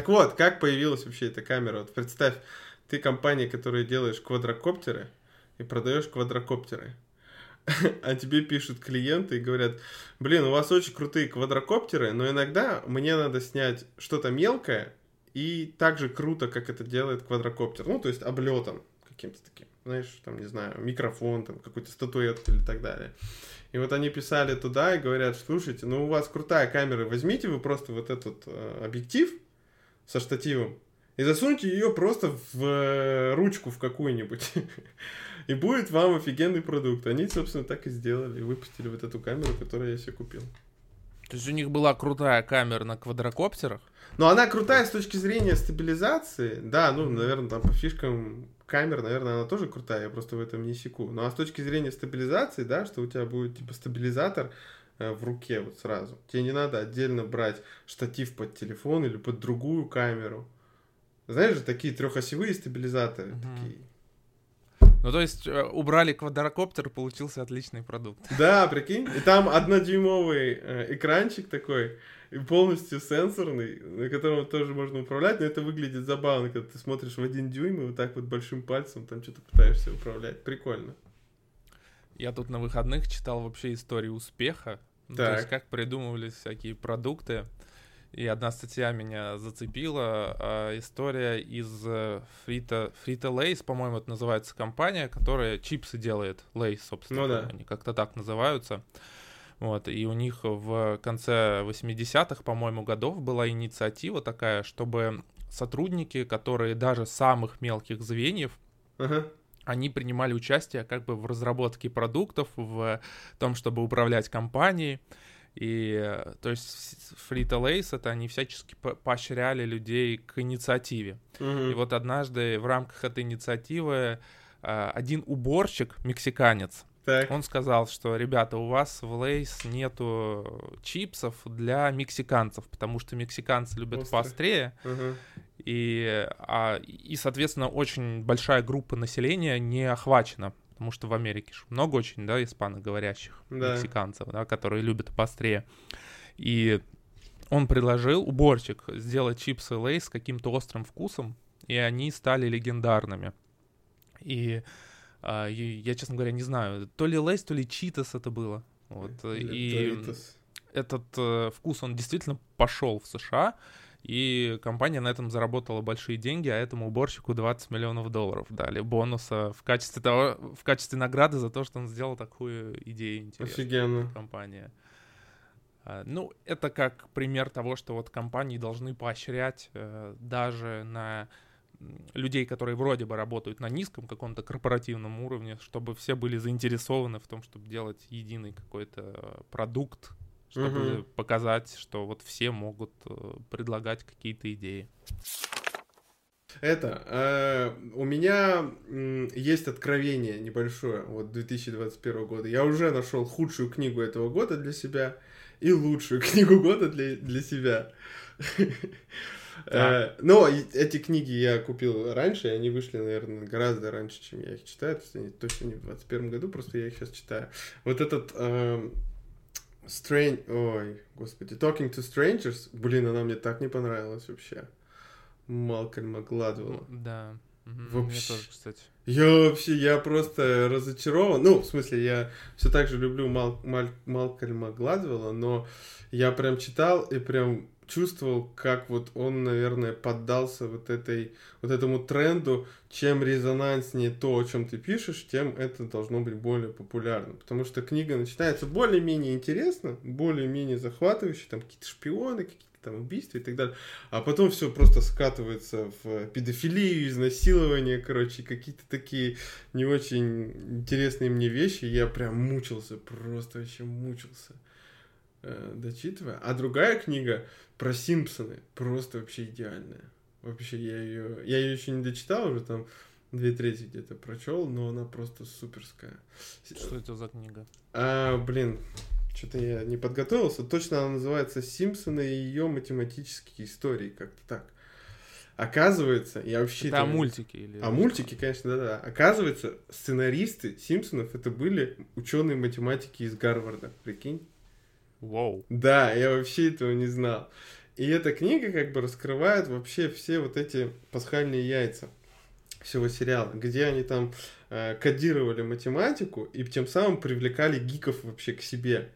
Так вот, как появилась вообще эта камера? Вот представь, ты компания, которая делаешь квадрокоптеры и продаешь квадрокоптеры. А тебе пишут клиенты и говорят, блин, у вас очень крутые квадрокоптеры, но иногда мне надо снять что-то мелкое и так же круто, как это делает квадрокоптер. Ну, то есть облетом каким-то таким. Знаешь, там, не знаю, микрофон, там, какую-то статуэтку или так далее. И вот они писали туда и говорят, слушайте, ну у вас крутая камера, возьмите вы просто вот этот э, объектив со штативом и засуньте ее просто в э, ручку в какую-нибудь. И будет вам офигенный продукт. Они, собственно, так и сделали. Выпустили вот эту камеру, которую я себе купил. То есть у них была крутая камера на квадрокоптерах? Но она крутая с точки зрения стабилизации. Да, ну, наверное, там по фишкам камер, наверное, она тоже крутая, я просто в этом не секу. Ну, а с точки зрения стабилизации, да, что у тебя будет, типа, стабилизатор в руке вот сразу. Тебе не надо отдельно брать штатив под телефон или под другую камеру. Знаешь же, такие трехосевые стабилизаторы, угу. такие ну, то есть, э, убрали квадрокоптер, получился отличный продукт. Да, прикинь. И там однодюймовый э, экранчик такой, и полностью сенсорный, на котором тоже можно управлять, но это выглядит забавно, когда ты смотришь в один дюйм и вот так вот большим пальцем там что-то пытаешься управлять. Прикольно. Я тут на выходных читал вообще историю успеха. Ну, то есть, как придумывались всякие продукты. И одна статья меня зацепила. А, история из Frito, Frito Lays, по-моему, это называется компания, которая чипсы делает. Lays, собственно. Ну да. Они как-то так называются. Вот, и у них в конце 80-х, по-моему, годов была инициатива такая, чтобы сотрудники, которые даже самых мелких звеньев, uh-huh. Они принимали участие как бы в разработке продуктов, в том, чтобы управлять компанией. И, то есть, Free Lace это они всячески поощряли людей к инициативе. Mm-hmm. И вот однажды в рамках этой инициативы а, один уборщик, мексиканец, так. он сказал, что, ребята, у вас в Лейс нету чипсов для мексиканцев, потому что мексиканцы любят Остро. поострее. Угу. И, а, и, соответственно, очень большая группа населения не охвачена потому что в Америке много очень, да, испаноговорящих да. мексиканцев, да, которые любят поострее. И он предложил, уборщик, сделать чипсы Лейс с каким-то острым вкусом, и они стали легендарными. И, а, и я, честно говоря, не знаю, то ли Лейс, то ли Читос это было. Вот, и Doritos. этот э, вкус, он действительно пошел в США, и компания на этом заработала большие деньги, а этому уборщику 20 миллионов долларов дали бонуса в качестве того, в качестве награды за то, что он сделал такую идею интересную. Офигенно. Компания. А, ну, это как пример того, что вот компании должны поощрять э, даже на людей, которые вроде бы работают на низком каком-то корпоративном уровне, чтобы все были заинтересованы в том, чтобы делать единый какой-то продукт, чтобы угу. показать, что вот все могут э, предлагать какие-то идеи. Это, э, у меня э, есть откровение небольшое, вот 2021 года. Я уже нашел худшую книгу этого года для себя и лучшую книгу года для, для себя. Да. Э, но эти книги я купил раньше, и они вышли, наверное, гораздо раньше, чем я их читаю. То есть они точно не в 2021 году, просто я их сейчас читаю. Вот этот эм, Strange... Ой, господи. Talking to Strangers. Блин, она мне так не понравилась вообще. Малкольма Гладвелла. Да. Вообще. Мне тоже, кстати. Я вообще, я просто разочарован. Ну, в смысле, я все так же люблю Мал, Мал, Малкольма Гладвелла, но я прям читал и прям чувствовал, как вот он, наверное, поддался вот этой, вот этому тренду, чем резонанснее то, о чем ты пишешь, тем это должно быть более популярно. Потому что книга начинается более-менее интересно, более-менее захватывающе, там какие-то шпионы, какие-то там убийства и так далее. А потом все просто скатывается в педофилию, изнасилование, короче, какие-то такие не очень интересные мне вещи. Я прям мучился, просто вообще мучился э, дочитывая. А другая книга про Симпсоны просто вообще идеальная. Вообще я ее, я ее еще не дочитал уже там две трети где-то прочел, но она просто суперская. Что это за книга? А, блин, что-то я не подготовился. Точно она называется «Симпсоны и ее математические истории», как-то так. Оказывается, я вообще... Это о мультике или... О мультике, конечно, да-да. Оказывается, сценаристы Симпсонов это были ученые математики из Гарварда, прикинь. Вау. Да, я вообще этого не знал. И эта книга как бы раскрывает вообще все вот эти пасхальные яйца всего сериала, где они там э, кодировали математику и тем самым привлекали гиков вообще к себе.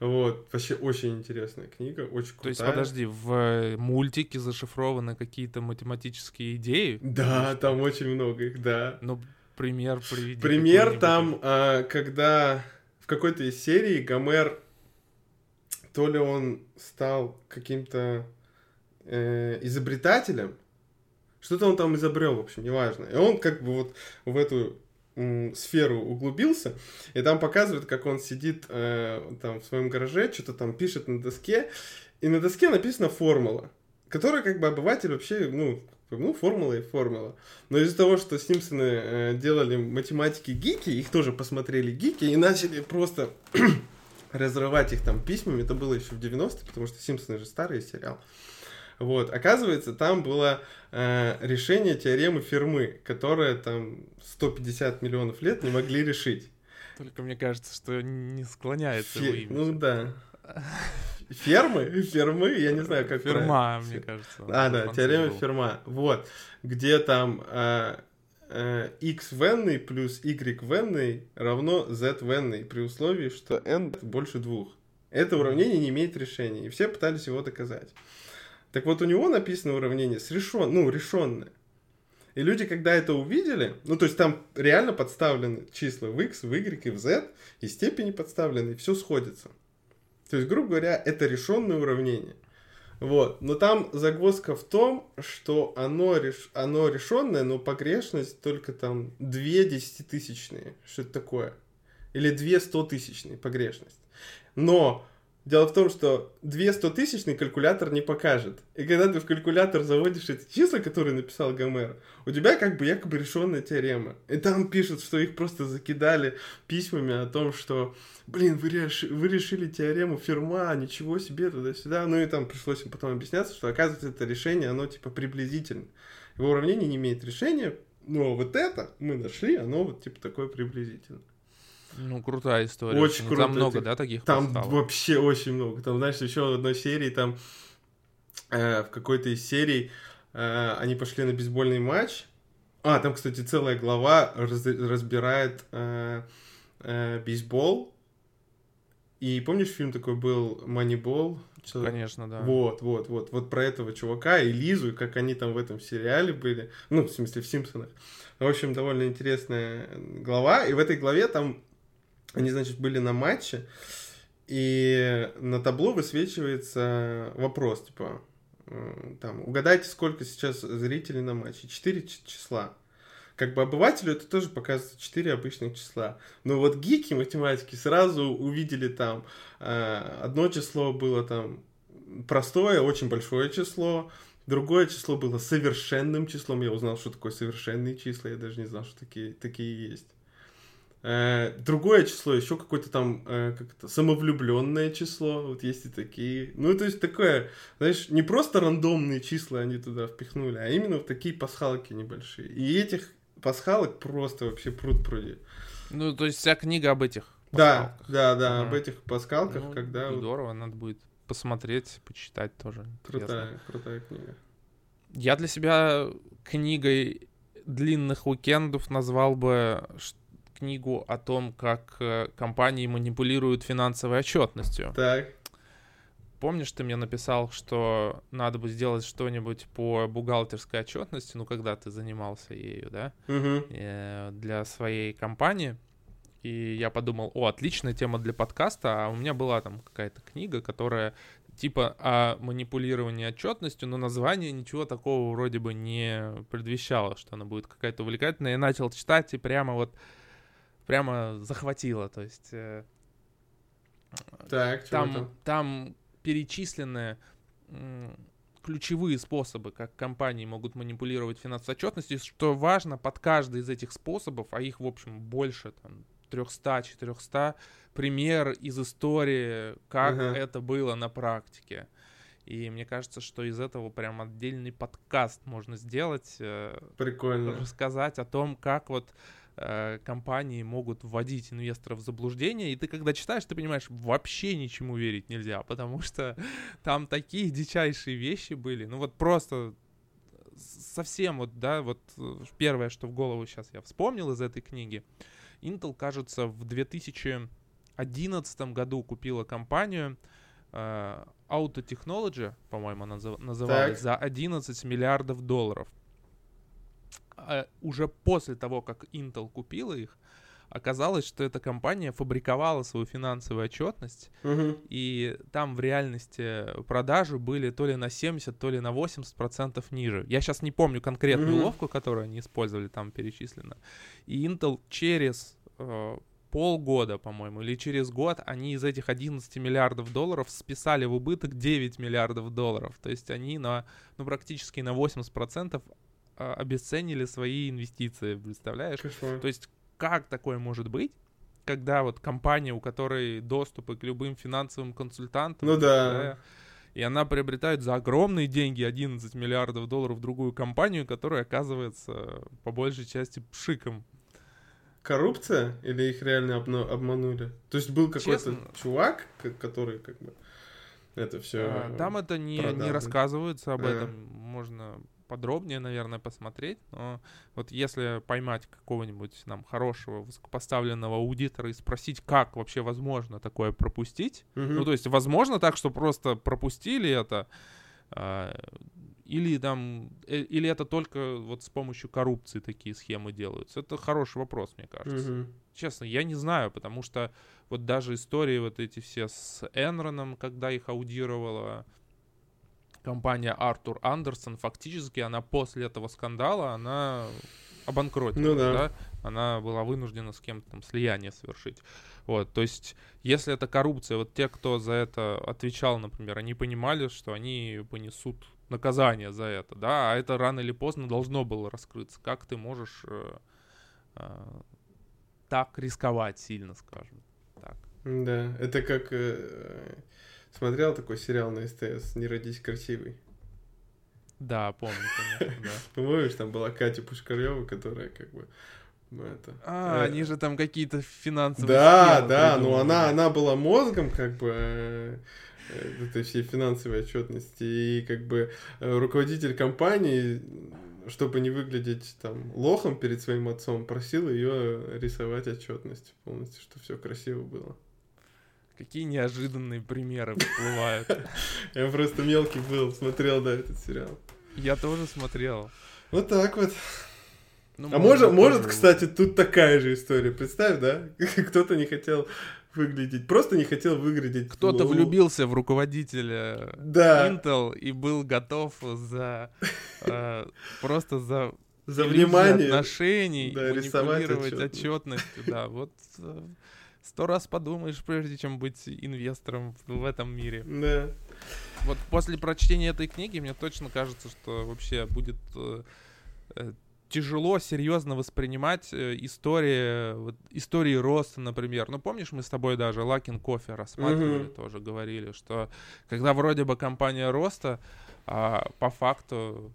Вот, вообще очень интересная книга, очень крутая. То есть, подожди, в э, мультике зашифрованы какие-то математические идеи? Да, там очень много их, да. Ну, пример приведи. Пример там, а, когда в какой-то из серий Гомер, то ли он стал каким-то э, изобретателем, что-то он там изобрел, в общем, неважно. И он как бы вот в эту сферу углубился, и там показывают, как он сидит э, там в своем гараже, что-то там пишет на доске, и на доске написана формула, которая как бы обыватель вообще, ну, ну, формула и формула. Но из-за того, что Симпсоны э, делали математики гики, их тоже посмотрели гики и начали просто разрывать их там письмами, это было еще в 90-е, потому что Симпсоны же старый сериал. Вот, оказывается, там было э, решение теоремы Фермы, которое там 150 миллионов лет не могли решить. Только мне кажется, что не склоняется Фе... его имя. Ну да. Фермы? Фермы? Я не знаю, как Ферма, правильно. мне кажется. А, да, теорема был. Ферма. Вот. Где там э, x в плюс y в равно z в при условии, что n больше двух. Это уравнение не имеет решения. И все пытались его доказать. Так вот, у него написано уравнение с решен, ну, решенное. И люди, когда это увидели, ну, то есть там реально подставлены числа в x, в y и в z, и степени подставлены, и все сходится. То есть, грубо говоря, это решенное уравнение. Вот. Но там загвоздка в том, что оно, реш... оно решенное, но погрешность только там 2 десятитысячные. Что это такое? Или 2 стотысячные погрешность. Но Дело в том, что 2 100 тысячный калькулятор не покажет. И когда ты в калькулятор заводишь эти числа, которые написал Гомер, у тебя как бы якобы решенная теорема. И там пишут, что их просто закидали письмами о том, что, блин, вы, реш... вы решили теорему Ферма, ничего себе, туда-сюда. Ну и там пришлось им потом объясняться, что оказывается это решение, оно типа приблизительно. Его уравнение не имеет решения, но вот это мы нашли, оно вот типа такое приблизительно. Ну, крутая история. Очень ну, круто. Там много, да, таких Там поставок? вообще очень много. Там, знаешь, еще в одной серии, там, э, в какой-то из серий э, они пошли на бейсбольный матч. А, там, кстати, целая глава раз, разбирает э, э, бейсбол. И помнишь, фильм такой был «Манибол»? Конечно, да. Вот, вот, вот. Вот про этого чувака и Лизу, и как они там в этом сериале были. Ну, в смысле, в «Симпсонах». В общем, довольно интересная глава. И в этой главе там они, значит, были на матче, и на табло высвечивается вопрос, типа, там, угадайте, сколько сейчас зрителей на матче. Четыре числа. Как бы обывателю это тоже показывается четыре обычных числа. Но вот гики математики сразу увидели там, э, одно число было там простое, очень большое число, Другое число было совершенным числом. Я узнал, что такое совершенные числа. Я даже не знал, что такие, такие есть. Э, другое число, еще какое-то там э, как то самовлюбленное число, вот есть и такие. Ну, то есть такое, знаешь, не просто рандомные числа они туда впихнули, а именно вот такие пасхалки небольшие. И этих пасхалок просто вообще пруд пруди. Ну, то есть вся книга об этих Да, да, да, ага. об этих пасхалках, ну, когда... Здорово, вот... надо будет посмотреть, почитать тоже. Крутая, интересно. крутая книга. Я для себя книгой длинных уикендов назвал бы книгу о том, как э, компании манипулируют финансовой отчетностью. Так. Помнишь, ты мне написал, что надо бы сделать что-нибудь по бухгалтерской отчетности, ну, когда ты занимался ею, да, угу. для своей компании. И я подумал, о, отличная тема для подкаста, а у меня была там какая-то книга, которая типа о манипулировании отчетностью, но название ничего такого вроде бы не предвещало, что она будет какая-то увлекательная. Я начал читать и прямо вот прямо захватило, то есть э, так, там, там? там перечислены ключевые способы, как компании могут манипулировать финансовой отчетностью, что важно, под каждый из этих способов, а их, в общем, больше, там, 300-400, пример из истории, как uh-huh. это было на практике. И мне кажется, что из этого прям отдельный подкаст можно сделать. Э, Прикольно. Рассказать о том, как вот э, компании могут вводить инвесторов в заблуждение, и ты когда читаешь, ты понимаешь, вообще ничему верить нельзя, потому что там такие дичайшие вещи были, ну вот просто совсем вот, да, вот э, первое, что в голову сейчас я вспомнил из этой книги, Intel, кажется, в 2011 году купила компанию э, Auto Technology, по-моему, назыв, называлась, так. за 11 миллиардов долларов. А уже после того, как Intel купила их, оказалось, что эта компания фабриковала свою финансовую отчетность, угу. и там в реальности продажи были то ли на 70, то ли на 80 процентов ниже. Я сейчас не помню конкретную угу. ловку, которую они использовали, там перечислено. И Intel через э, полгода, по-моему, или через год они из этих 11 миллиардов долларов списали в убыток 9 миллиардов долларов. То есть они на, ну, практически на 80 процентов обесценили свои инвестиции, представляешь? Кошмар. То есть как такое может быть? Когда вот компания, у которой доступы к любым финансовым консультантам, ну да, да и она приобретает за огромные деньги 11 миллиардов долларов другую компанию, которая оказывается по большей части пшиком. Коррупция или их реально обна- обманули? То есть был какой-то чувак, который как бы это все. А, там это не, не рассказывается об а. этом. Можно подробнее, наверное, посмотреть. Но вот если поймать какого-нибудь нам хорошего, высокопоставленного аудитора и спросить, как вообще возможно такое пропустить, угу. ну, то есть, возможно так, что просто пропустили это, а, или там, э, или это только вот с помощью коррупции такие схемы делаются? Это хороший вопрос, мне кажется. Угу. Честно, я не знаю, потому что вот даже истории вот эти все с Энроном, когда их аудировала компания Артур Андерсон, фактически она после этого скандала, она обанкротилась, ну, да. да, она была вынуждена с кем-то там слияние совершить. Вот, то есть, если это коррупция, вот те, кто за это отвечал, например, они понимали, что они понесут наказание за это, да, а это рано или поздно должно было раскрыться. Как ты можешь э, э, так рисковать сильно, скажем так? Да, это как э, смотрел такой сериал на СТС «Не родись красивый». Да, помню, конечно, да. Помнишь, там была Катя Пушкарева, которая как бы ну, это, а, э, они же там какие-то финансовые. Да, да, ну она, она была мозгом, как бы э, э, этой всей финансовой отчетности. И как бы э, руководитель компании, чтобы не выглядеть там лохом перед своим отцом, просил ее рисовать отчетность полностью, чтобы все красиво было. Какие неожиданные примеры всплывают. Я просто мелкий был, смотрел, да, этот сериал. Я тоже смотрел. Вот так вот. Ну, а может, может, кстати, тут такая же история. Представь, да? Кто-то не хотел выглядеть, просто не хотел выглядеть. Кто-то влюбился в руководителя да. Intel и был готов за э, просто за за внимание отношений да, манипулировать отчетностью. Да, вот э, сто раз подумаешь, прежде чем быть инвестором в этом мире. Да. Вот после прочтения этой книги мне точно кажется, что вообще будет э, э тяжело серьезно воспринимать э, истории, вот, истории роста, например. Ну, помнишь, мы с тобой даже Лакин кофе рассматривали, mm-hmm. тоже говорили, что когда вроде бы компания роста, а по факту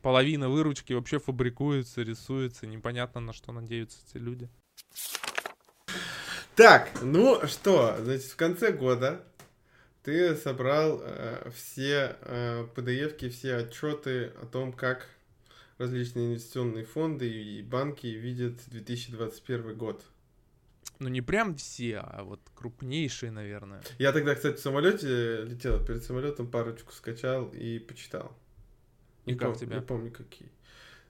половина выручки вообще фабрикуется, рисуется, непонятно на что надеются эти люди. Так, ну что, значит, в конце года ты собрал э, все э, PDF-ки, все отчеты о том, как различные инвестиционные фонды и банки видят 2021 год. Ну, не прям все, а вот крупнейшие, наверное. Я тогда, кстати, в самолете летел, перед самолетом парочку скачал и почитал. И не как пом- тебя? Не помню, какие.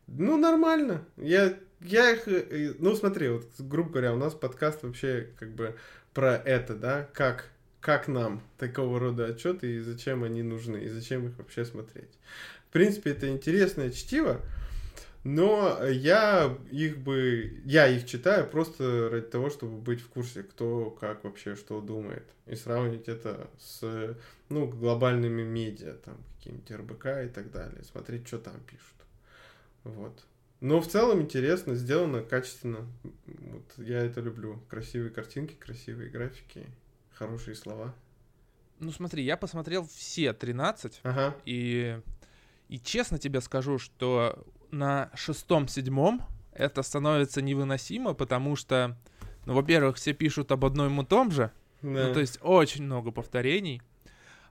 Ну, нормально. Я, я их... Э, ну, смотри, вот, грубо говоря, у нас подкаст вообще как бы про это, да, как, как нам такого рода отчеты и зачем они нужны, и зачем их вообще смотреть. В принципе, это интересное чтиво, но я их бы... Я их читаю просто ради того, чтобы быть в курсе, кто как вообще что думает. И сравнить это с, ну, глобальными медиа, там, какими-нибудь РБК и так далее. Смотреть, что там пишут. Вот. Но в целом интересно, сделано качественно. Вот я это люблю. Красивые картинки, красивые графики, хорошие слова. Ну смотри, я посмотрел все 13, ага. и, и честно тебе скажу, что на шестом-седьмом это становится невыносимо, потому что, ну, во-первых, все пишут об одном и том же, да. ну, то есть очень много повторений,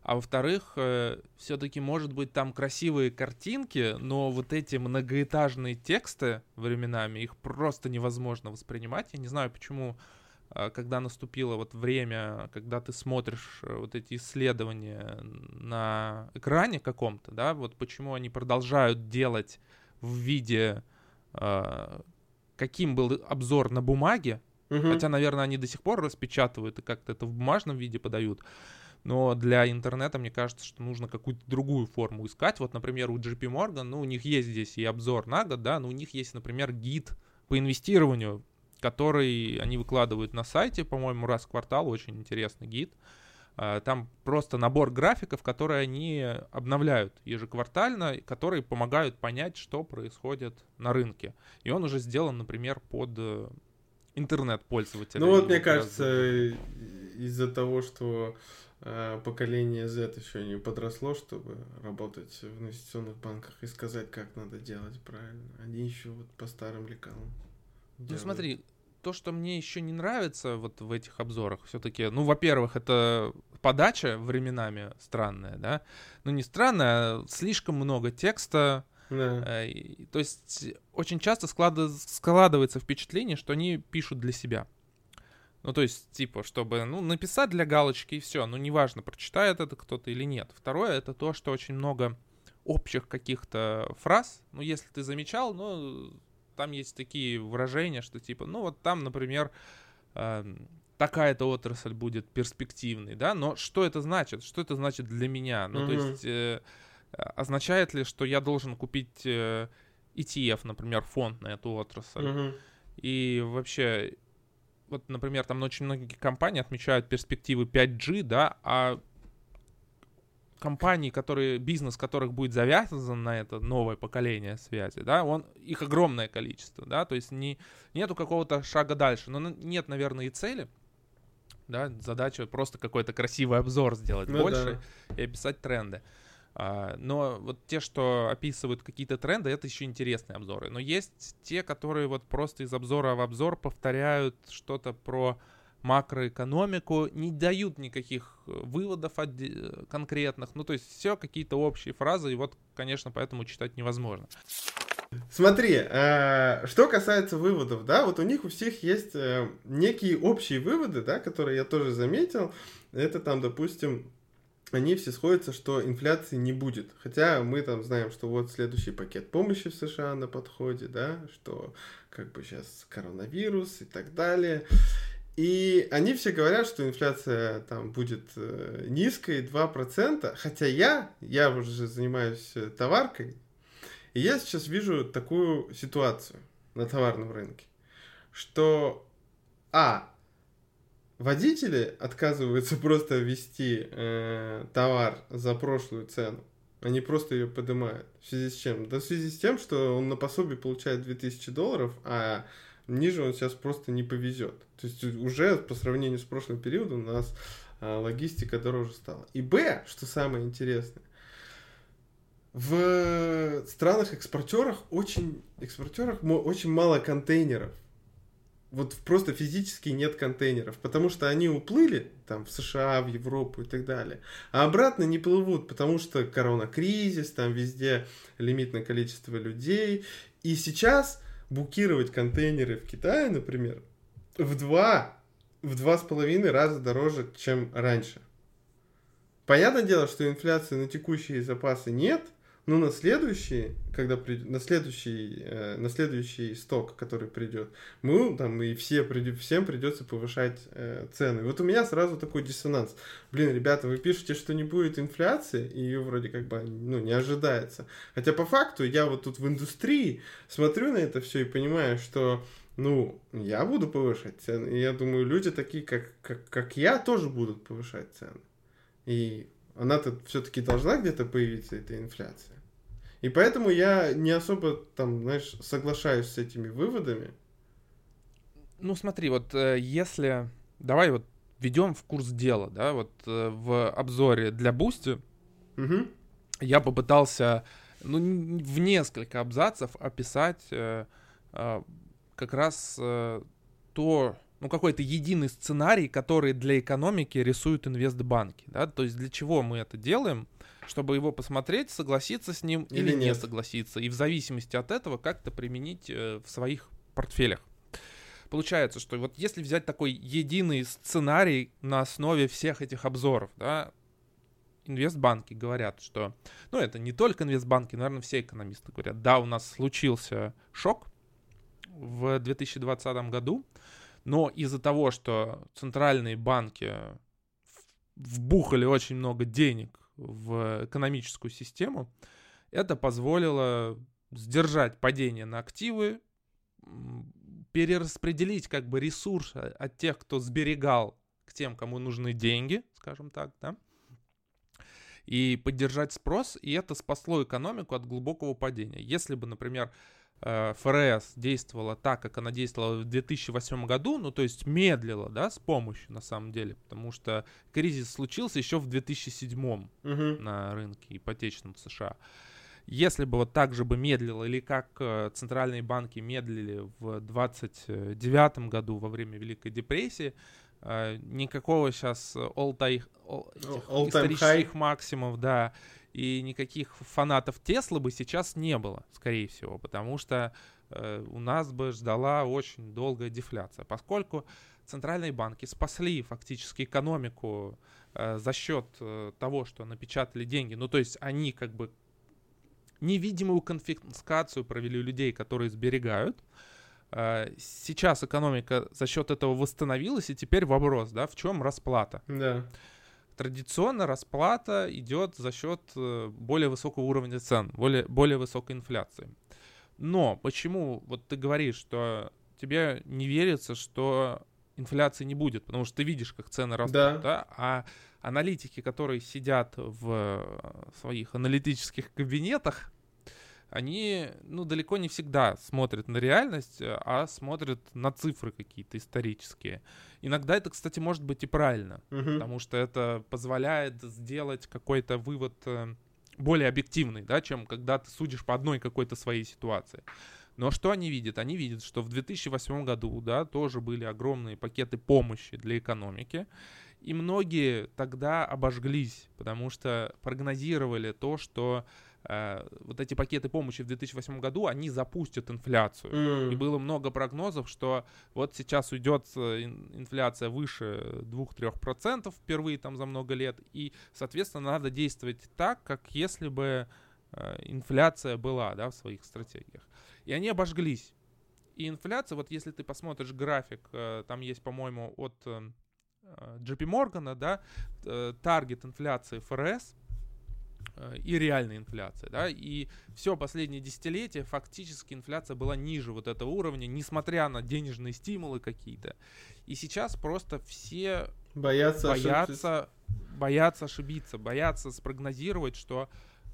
а во-вторых, э, все-таки, может быть, там красивые картинки, но вот эти многоэтажные тексты временами, их просто невозможно воспринимать. Я не знаю, почему, э, когда наступило вот время, когда ты смотришь э, вот эти исследования на экране каком-то, да, вот почему они продолжают делать в виде, э, каким был обзор на бумаге, угу. хотя, наверное, они до сих пор распечатывают и как-то это в бумажном виде подают, но для интернета, мне кажется, что нужно какую-то другую форму искать. Вот, например, у JP Morgan, ну, у них есть здесь и обзор на год, да, но у них есть, например, гид по инвестированию, который они выкладывают на сайте, по-моему, раз в квартал, очень интересный гид. А, там просто набор графиков, которые они обновляют ежеквартально, которые помогают понять, что происходит на рынке. И он уже сделан, например, под э, интернет-пользователя. Ну вот, мне кажется, из-за того, что э, поколение Z еще не подросло, чтобы работать в инвестиционных банках и сказать, как надо делать правильно. Они еще вот по старым лекалам. Ну смотри, то, что мне еще не нравится вот в этих обзорах, все-таки, ну, во-первых, это подача временами странная, да, ну не странная, а слишком много текста, да. Э, то есть очень часто складывается впечатление, что они пишут для себя. Ну, то есть, типа, чтобы, ну, написать для галочки и все. Ну, неважно, прочитает это кто-то или нет. Второе, это то, что очень много общих каких-то фраз. Ну, если ты замечал, ну, там есть такие выражения, что типа, ну, вот там, например, э, такая-то отрасль будет перспективной, да, но что это значит? Что это значит для меня? Ну, mm-hmm. то есть, э, означает ли, что я должен купить э, ETF, например, фонд на эту отрасль? Mm-hmm. И вообще, вот, например, там очень многие компании отмечают перспективы 5G, да, а компаний, которые, бизнес которых будет завязан на это новое поколение связи, да, он, их огромное количество, да, то есть не, нету какого-то шага дальше, но нет, наверное, и цели, да, задача просто какой-то красивый обзор сделать ну, больше да. и описать тренды. А, но вот те, что описывают какие-то тренды, это еще интересные обзоры. Но есть те, которые вот просто из обзора в обзор повторяют что-то про макроэкономику, не дают никаких э, выводов конкретных. Ну, то есть все какие-то общие фразы, и вот, конечно, поэтому читать невозможно. Смотри, э, что касается выводов, да, вот у них у всех есть э, некие общие выводы, да, которые я тоже заметил. Это там, допустим, они все сходятся, что инфляции не будет. Хотя мы там знаем, что вот следующий пакет помощи в США на подходе, да, что как бы сейчас коронавирус и так далее. И они все говорят, что инфляция там будет э, низкой, 2%, хотя я, я уже занимаюсь э, товаркой, и я сейчас вижу такую ситуацию на товарном рынке, что, а, водители отказываются просто ввести э, товар за прошлую цену. Они просто ее поднимают. В связи с чем? Да в связи с тем, что он на пособие получает 2000 долларов, а ниже он сейчас просто не повезет. То есть уже по сравнению с прошлым периодом у нас а, логистика дороже стала. И Б, что самое интересное, в странах-экспортерах очень, экспортерах очень мало контейнеров вот просто физически нет контейнеров, потому что они уплыли там в США, в Европу и так далее, а обратно не плывут, потому что корона-кризис, там везде лимитное количество людей, и сейчас букировать контейнеры в Китае, например, в два, в два с половиной раза дороже, чем раньше. Понятное дело, что инфляции на текущие запасы нет – ну, на следующий, когда придет, на следующий, э, на следующий сток, который придет, мы там и все придет, всем придется повышать э, цены. Вот у меня сразу такой диссонанс. Блин, ребята, вы пишете, что не будет инфляции, и ее вроде как бы ну, не ожидается. Хотя по факту я вот тут в индустрии смотрю на это все и понимаю, что ну, я буду повышать цены. И я думаю, люди такие, как, как, как я, тоже будут повышать цены. И она-то все-таки должна где-то появиться, эта инфляция. И поэтому я не особо там, знаешь, соглашаюсь с этими выводами. Ну смотри, вот э, если... Давай вот введем в курс дела, да, вот э, в обзоре для Бусти угу. я попытался ну, в несколько абзацев описать, э, э, как раз э, то, ну, какой-то единый сценарий, который для экономики рисуют инвестбанки, да, то есть для чего мы это делаем, чтобы его посмотреть, согласиться с ним или, или не согласиться, и в зависимости от этого как-то применить э, в своих портфелях. Получается, что вот если взять такой единый сценарий на основе всех этих обзоров, да, инвестбанки говорят, что, ну, это не только инвестбанки, наверное, все экономисты говорят, да, у нас случился шок в 2020 году, но из-за того, что центральные банки вбухали очень много денег в экономическую систему, это позволило сдержать падение на активы, перераспределить как бы ресурсы от тех, кто сберегал, к тем, кому нужны деньги, скажем так, да, и поддержать спрос, и это спасло экономику от глубокого падения. Если бы, например, ФРС действовала так, как она действовала в 2008 году, ну то есть медлила, да, с помощью на самом деле, потому что кризис случился еще в 2007 угу. на рынке ипотечном в США. Если бы вот так же бы медлило, или как э, центральные банки медлили в 29 году во время Великой депрессии, э, никакого сейчас all-time, all, all исторических high. максимумов, да, и никаких фанатов Теслы бы сейчас не было, скорее всего, потому что э, у нас бы ждала очень долгая дефляция, поскольку центральные банки спасли фактически экономику э, за счет э, того, что напечатали деньги, ну то есть они как бы невидимую конфискацию провели у людей, которые сберегают. Сейчас экономика за счет этого восстановилась, и теперь вопрос, да, в чем расплата? Да. Традиционно расплата идет за счет э, более высокого уровня цен, более, более высокой инфляции. Но почему вот ты говоришь, что тебе не верится, что инфляции не будет, потому что ты видишь, как цены растут, да, да? а аналитики, которые сидят в э, своих аналитических кабинетах, они, ну, далеко не всегда смотрят на реальность, э, а смотрят на цифры какие-то исторические. Иногда это, кстати, может быть и правильно, угу. потому что это позволяет сделать какой-то вывод э, более объективный, да, чем когда ты судишь по одной какой-то своей ситуации. Но что они видят? Они видят, что в 2008 году, да, тоже были огромные пакеты помощи для экономики, и многие тогда обожглись, потому что прогнозировали то, что вот эти пакеты помощи в 2008 году, они запустят инфляцию. Mm. И было много прогнозов, что вот сейчас уйдет э, инфляция выше 2-3% впервые там за много лет, и, соответственно, надо действовать так, как если бы э, инфляция была, да, в своих стратегиях. И они обожглись. И инфляция, вот если ты посмотришь график, э, там есть, по-моему, от э, JP Morgan, да, э, таргет инфляции ФРС и реальная инфляция, да, и все последние десятилетия фактически инфляция была ниже вот этого уровня, несмотря на денежные стимулы какие-то. И сейчас просто все боятся, боятся, боятся ошибиться, боятся спрогнозировать, что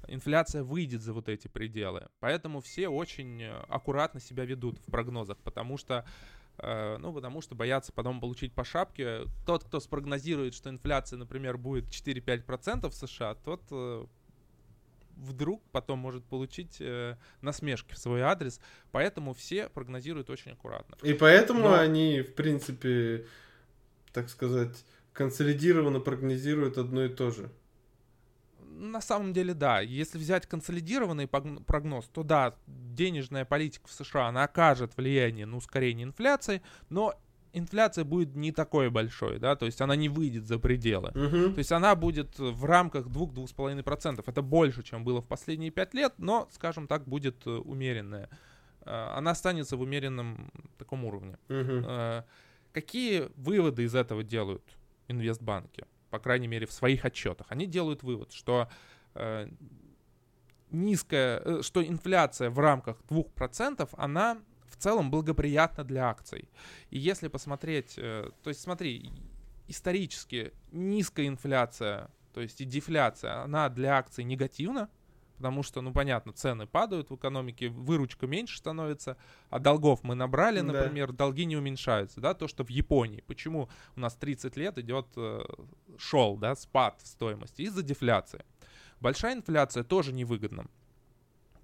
инфляция выйдет за вот эти пределы. Поэтому все очень аккуратно себя ведут в прогнозах, потому что Э, ну, потому что боятся потом получить по шапке. Тот, кто спрогнозирует, что инфляция, например, будет 4-5% в США, тот э, вдруг потом может получить э, насмешки в свой адрес. Поэтому все прогнозируют очень аккуратно. И поэтому Но... они, в принципе, так сказать, консолидированно прогнозируют одно и то же. На самом деле, да. Если взять консолидированный прогноз, то да, денежная политика в США, она окажет влияние на ускорение инфляции, но инфляция будет не такой большой, да, то есть она не выйдет за пределы. Uh-huh. То есть она будет в рамках 2-2,5%. Это больше, чем было в последние 5 лет, но, скажем так, будет э, умеренная. Э, она останется в умеренном таком уровне. Uh-huh. Какие выводы из этого делают инвестбанки? по крайней мере, в своих отчетах, они делают вывод, что низкая, что инфляция в рамках 2%, она в целом благоприятна для акций. И если посмотреть, э, то есть смотри, исторически низкая инфляция, то есть и дефляция, она для акций негативна, потому что, ну, понятно, цены падают в экономике, выручка меньше становится, а долгов мы набрали, например, да. долги не уменьшаются, да, то, что в Японии. Почему у нас 30 лет идет э, шел, да, спад в стоимости из-за дефляции. Большая инфляция тоже невыгодна.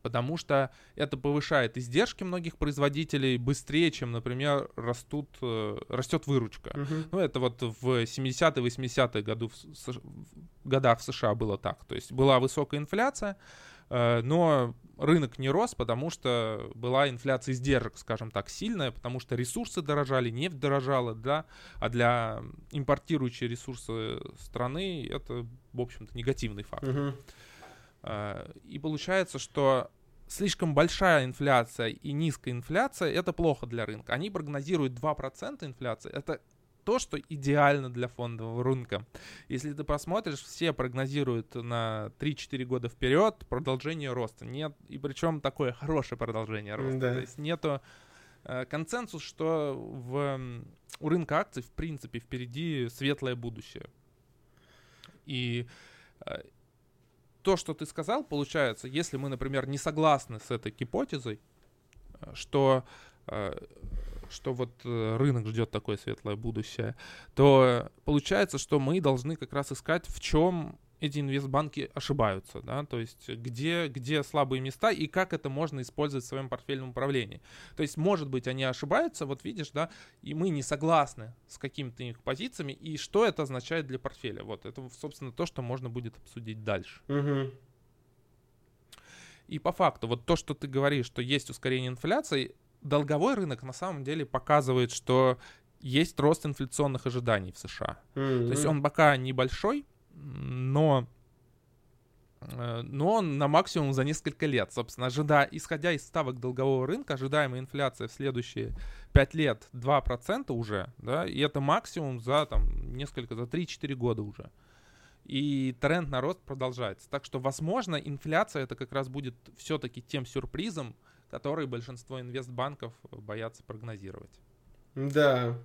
Потому что это повышает издержки многих производителей быстрее, чем, например, растут, э, растет выручка. Uh-huh. Ну, это вот в 70-е, 80-е году в, годах в США было так. То есть была высокая инфляция, э, но рынок не рос, потому что была инфляция издержек, скажем так, сильная, потому что ресурсы дорожали, нефть дорожала, да, а для импортирующей ресурсы страны это, в общем-то, негативный фактор. Uh-huh. Э, и получается, что слишком большая инфляция и низкая инфляция — это плохо для рынка. Они прогнозируют 2% инфляции. Это то, что идеально для фондового рынка. Если ты посмотришь, все прогнозируют на 3-4 года вперед продолжение роста. Нет, и причем такое хорошее продолжение роста. Да. То есть нету э, консенсус, что в, у рынка акций в принципе впереди светлое будущее. И э, то, что ты сказал, получается, если мы, например, не согласны с этой гипотезой, э, что, э, что вот э, рынок ждет такое светлое будущее, то получается, что мы должны как раз искать, в чем эти инвестбанки ошибаются, да, то есть где, где слабые места и как это можно использовать в своем портфельном управлении. То есть, может быть, они ошибаются, вот видишь, да, и мы не согласны с какими-то их позициями, и что это означает для портфеля. Вот это, собственно, то, что можно будет обсудить дальше. Угу. И по факту, вот то, что ты говоришь, что есть ускорение инфляции, долговой рынок на самом деле показывает, что есть рост инфляционных ожиданий в США. Mm-hmm. То есть он пока небольшой, но э, но на максимум за несколько лет. Собственно, ожидая, исходя из ставок долгового рынка, ожидаемая инфляция в следующие 5 лет 2% уже, да, и это максимум за там несколько, за 3-4 года уже. И тренд на рост продолжается. Так что, возможно, инфляция это как раз будет все-таки тем сюрпризом, который большинство инвестбанков боятся прогнозировать. Да,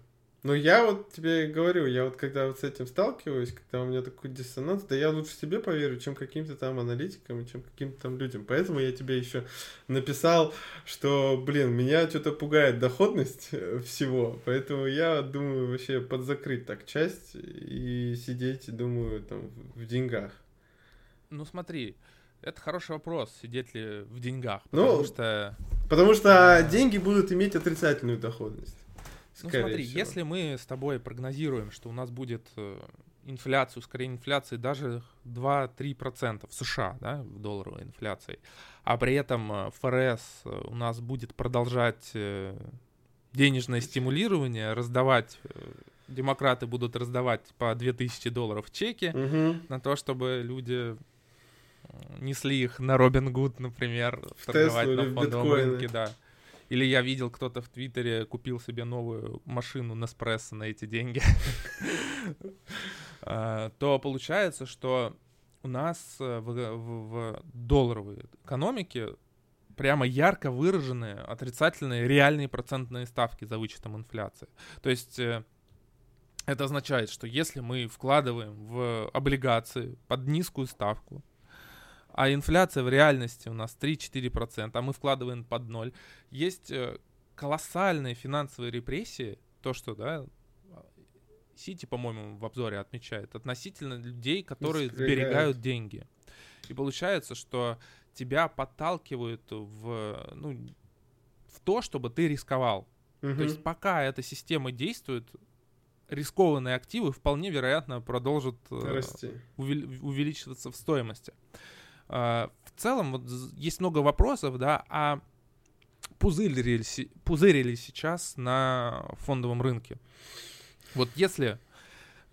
ну, я вот тебе говорю, я вот когда вот с этим сталкиваюсь, когда у меня такой диссонанс, да я лучше себе поверю, чем каким-то там аналитикам, чем каким-то там людям. Поэтому я тебе еще написал, что, блин, меня что-то пугает доходность э, всего, поэтому я думаю вообще подзакрыть так часть и сидеть, думаю, там, в деньгах. Ну, смотри, это хороший вопрос, сидеть ли в деньгах, потому ну, что... Потому что деньги будут иметь отрицательную доходность. Ну смотри, всего. если мы с тобой прогнозируем, что у нас будет э, инфляция, ускорение инфляции даже 2-3% в США, да, в долларовой инфляции, а при этом э, ФРС э, у нас будет продолжать денежное стимулирование, раздавать, демократы будут раздавать по 2000 долларов чеки угу. на то, чтобы люди несли их на Робин Гуд, например, в торговать Теслу на фондовом рынке, да. Или я видел, кто-то в Твиттере купил себе новую машину Неспрессо на эти деньги. А, то получается, что у нас э, в долларовой экономике прямо ярко выраженные отрицательные реальные процентные ставки за вычетом инфляции. То есть э, это означает, что если мы вкладываем в облигации под низкую ставку, а инфляция в реальности у нас 3-4%, а мы вкладываем под ноль. Есть э, колоссальные финансовые репрессии, то, что, да, Сити, по-моему, в обзоре отмечает, относительно людей, которые сберегают деньги. И получается, что тебя подталкивают в, ну, в то, чтобы ты рисковал. Угу. То есть пока эта система действует, рискованные активы вполне вероятно продолжат э, Расти. увеличиваться в стоимости. А, в целом вот есть много вопросов, да, а пузырили, пузырили сейчас на фондовом рынке. Вот если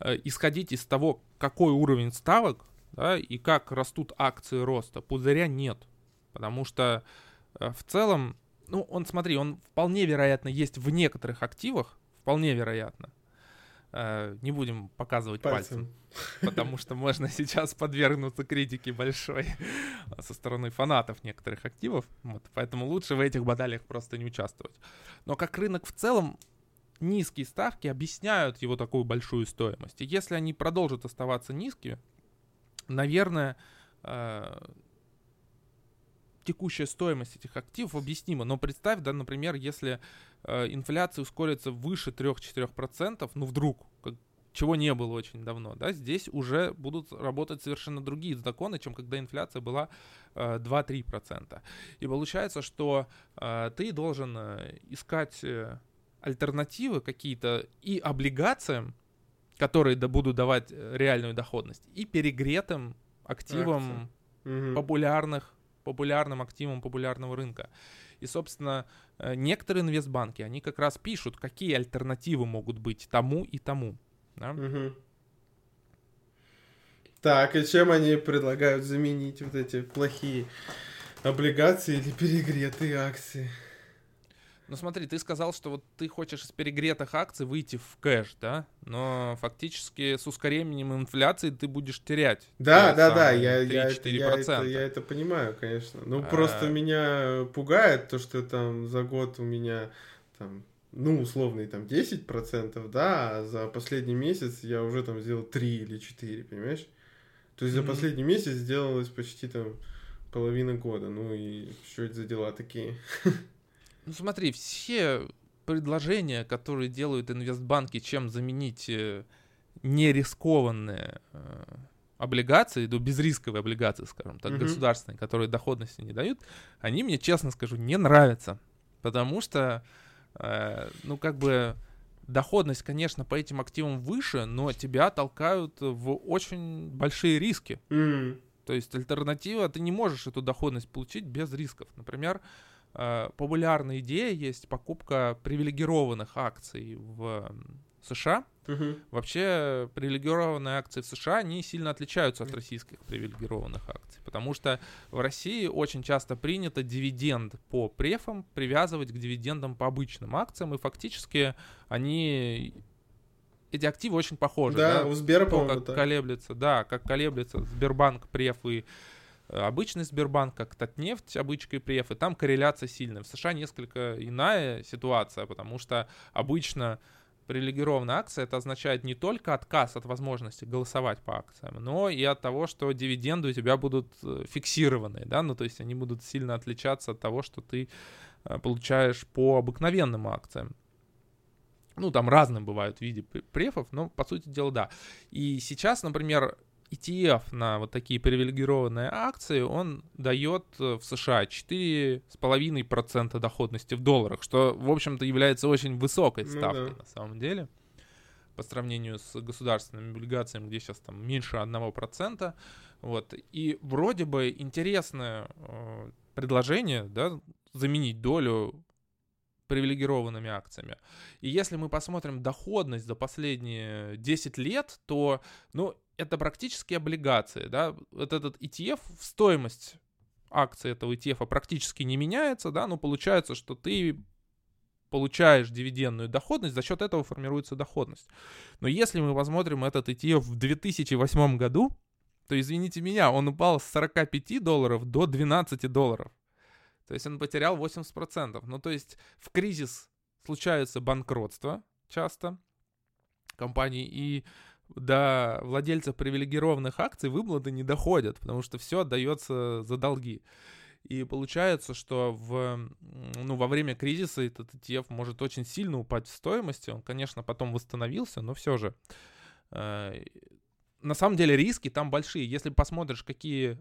э, исходить из того, какой уровень ставок, да, и как растут акции роста, пузыря нет. Потому что э, в целом, ну, он, смотри, он вполне вероятно есть в некоторых активах, вполне вероятно. Э, не будем показывать пальцем. пальцем, потому что можно сейчас подвергнуться критике большой со стороны фанатов некоторых активов. Вот, поэтому лучше в этих баталиях просто не участвовать. Но как рынок в целом, низкие ставки объясняют его такую большую стоимость. И если они продолжат оставаться низкими, наверное, э, текущая стоимость этих активов объяснима. Но представь, да, например, если э, инфляция ускорится выше 3-4%, ну вдруг, как, чего не было очень давно, да, здесь уже будут работать совершенно другие законы, чем когда инфляция была э, 2-3%. И получается, что э, ты должен э, искать э, альтернативы какие-то и облигациям, которые да, будут давать э, реальную доходность, и перегретым активам угу. популярных, популярным активам популярного рынка. И, собственно, э, некоторые инвестбанки, они как раз пишут, какие альтернативы могут быть тому и тому. Да? Угу. Так, и чем они предлагают заменить вот эти плохие облигации или перегретые акции? Ну смотри, ты сказал, что вот ты хочешь из перегретых акций выйти в кэш, да? Но фактически с ускорением инфляции ты будешь терять. Да, да, да, я, я, я, это, я это понимаю, конечно. Ну а... просто меня пугает то, что там за год у меня там ну, условный там 10%, да, а за последний месяц я уже там сделал 3 или 4, понимаешь? То есть mm-hmm. за последний месяц сделалось почти там половина года. Ну и что это за дела такие? Ну смотри, все предложения, которые делают инвестбанки, чем заменить э, нерискованные э, облигации, ну, безрисковые облигации, скажем так, mm-hmm. государственные, которые доходности не дают, они мне, честно скажу, не нравятся. Потому что Э, ну, как бы доходность, конечно, по этим активам выше, но тебя толкают в очень большие риски. Mm. То есть альтернатива, ты не можешь эту доходность получить без рисков. Например, э, популярная идея есть покупка привилегированных акций в США. Угу. Вообще привилегированные акции в США, они сильно отличаются от российских привилегированных акций, потому что в России очень часто принято дивиденд по префам привязывать к дивидендам по обычным акциям, и фактически они эти активы очень похожи. Да, да? у Сбера, по-моему, как да. колеблется, да, как колеблется Сбербанк, преф и э, обычный Сбербанк, как Татнефть, обычка и преф, и там корреляция сильная. В США несколько иная ситуация, потому что обычно привилегированная акция, это означает не только отказ от возможности голосовать по акциям, но и от того, что дивиденды у тебя будут э, фиксированные, да, ну то есть они будут сильно отличаться от того, что ты э, получаешь по обыкновенным акциям. Ну, там разные бывают виды префов, но по сути дела, да. И сейчас, например, ETF на вот такие привилегированные акции, он дает э, в США 4,5% доходности в долларах, что, в общем-то, является очень высокой ставкой ну, да. на самом деле по сравнению с государственными облигациями, где сейчас там меньше 1%. Вот. И вроде бы интересное э, предложение, да, заменить долю привилегированными акциями. И если мы посмотрим доходность за последние 10 лет, то, ну, это практически облигации, да, вот этот ETF, стоимость акции этого ETF практически не меняется, да, но получается, что ты получаешь дивидендную доходность, за счет этого формируется доходность. Но если мы посмотрим этот ETF в 2008 году, то, извините меня, он упал с 45 долларов до 12 долларов. То есть он потерял 80%. Ну, то есть в кризис случаются банкротства часто компаний, и до владельцев привилегированных акций выплаты не доходят, потому что все отдается за долги. И получается, что в, ну, во время кризиса этот ETF может очень сильно упасть в стоимости. Он, конечно, потом восстановился, но все же. Э, на самом деле риски там большие. Если посмотришь, какие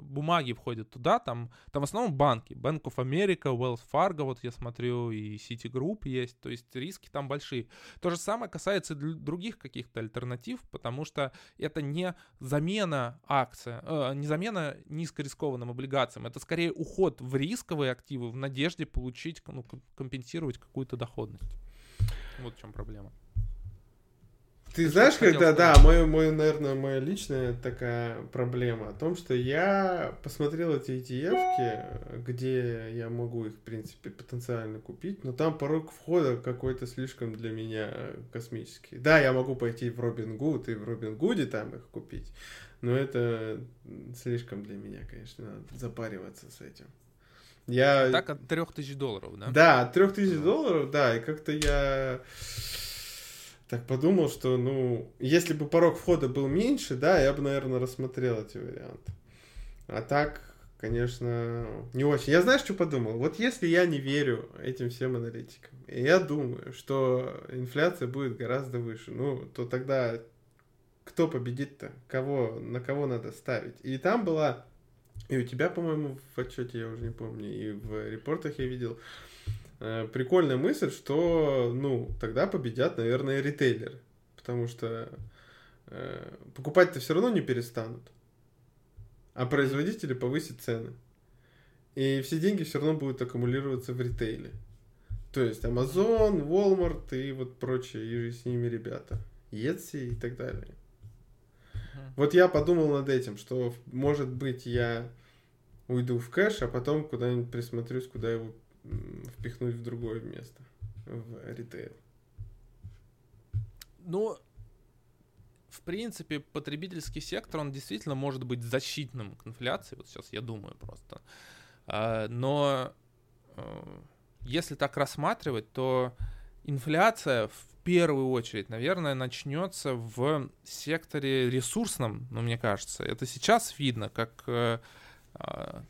бумаги входят туда, там, там в основном банки. Bank of America, Wells Fargo, вот я смотрю, и Citigroup есть, то есть риски там большие. То же самое касается других каких-то альтернатив, потому что это не замена акции, э, не замена низкорискованным облигациям, это скорее уход в рисковые активы в надежде получить, ну, компенсировать какую-то доходность. Вот в чем проблема. Ты знаешь, когда, да, мой, мой, наверное, моя личная такая проблема о том, что я посмотрел эти ETF, где я могу их, в принципе, потенциально купить, но там порог входа какой-то слишком для меня космический. Да, я могу пойти в Робин Гуд и в Робин Гуде там их купить, но это слишком для меня, конечно, надо запариваться с этим. Я... Так от 3000 долларов, да? Да, от 3000 долларов, да, и как-то я так подумал, что, ну, если бы порог входа был меньше, да, я бы, наверное, рассмотрел эти варианты. А так, конечно, не очень. Я знаешь, что подумал? Вот если я не верю этим всем аналитикам, и я думаю, что инфляция будет гораздо выше, ну, то тогда кто победит-то? Кого, на кого надо ставить? И там была, и у тебя, по-моему, в отчете, я уже не помню, и в репортах я видел, прикольная мысль, что, ну, тогда победят, наверное, ритейлеры. Потому что э, покупать-то все равно не перестанут а производители повысят цены. И все деньги все равно будут аккумулироваться в ритейле. То есть Amazon, Walmart и вот прочие, и с ними ребята. Etsy и так далее. Вот я подумал над этим, что может быть я уйду в кэш, а потом куда-нибудь присмотрюсь, куда его впихнуть в другое место, в ритейл. Ну, в принципе, потребительский сектор, он действительно может быть защитным к инфляции, вот сейчас я думаю просто. А, но э, если так рассматривать, то инфляция в первую очередь, наверное, начнется в секторе ресурсном, ну, мне кажется. Это сейчас видно, как, э,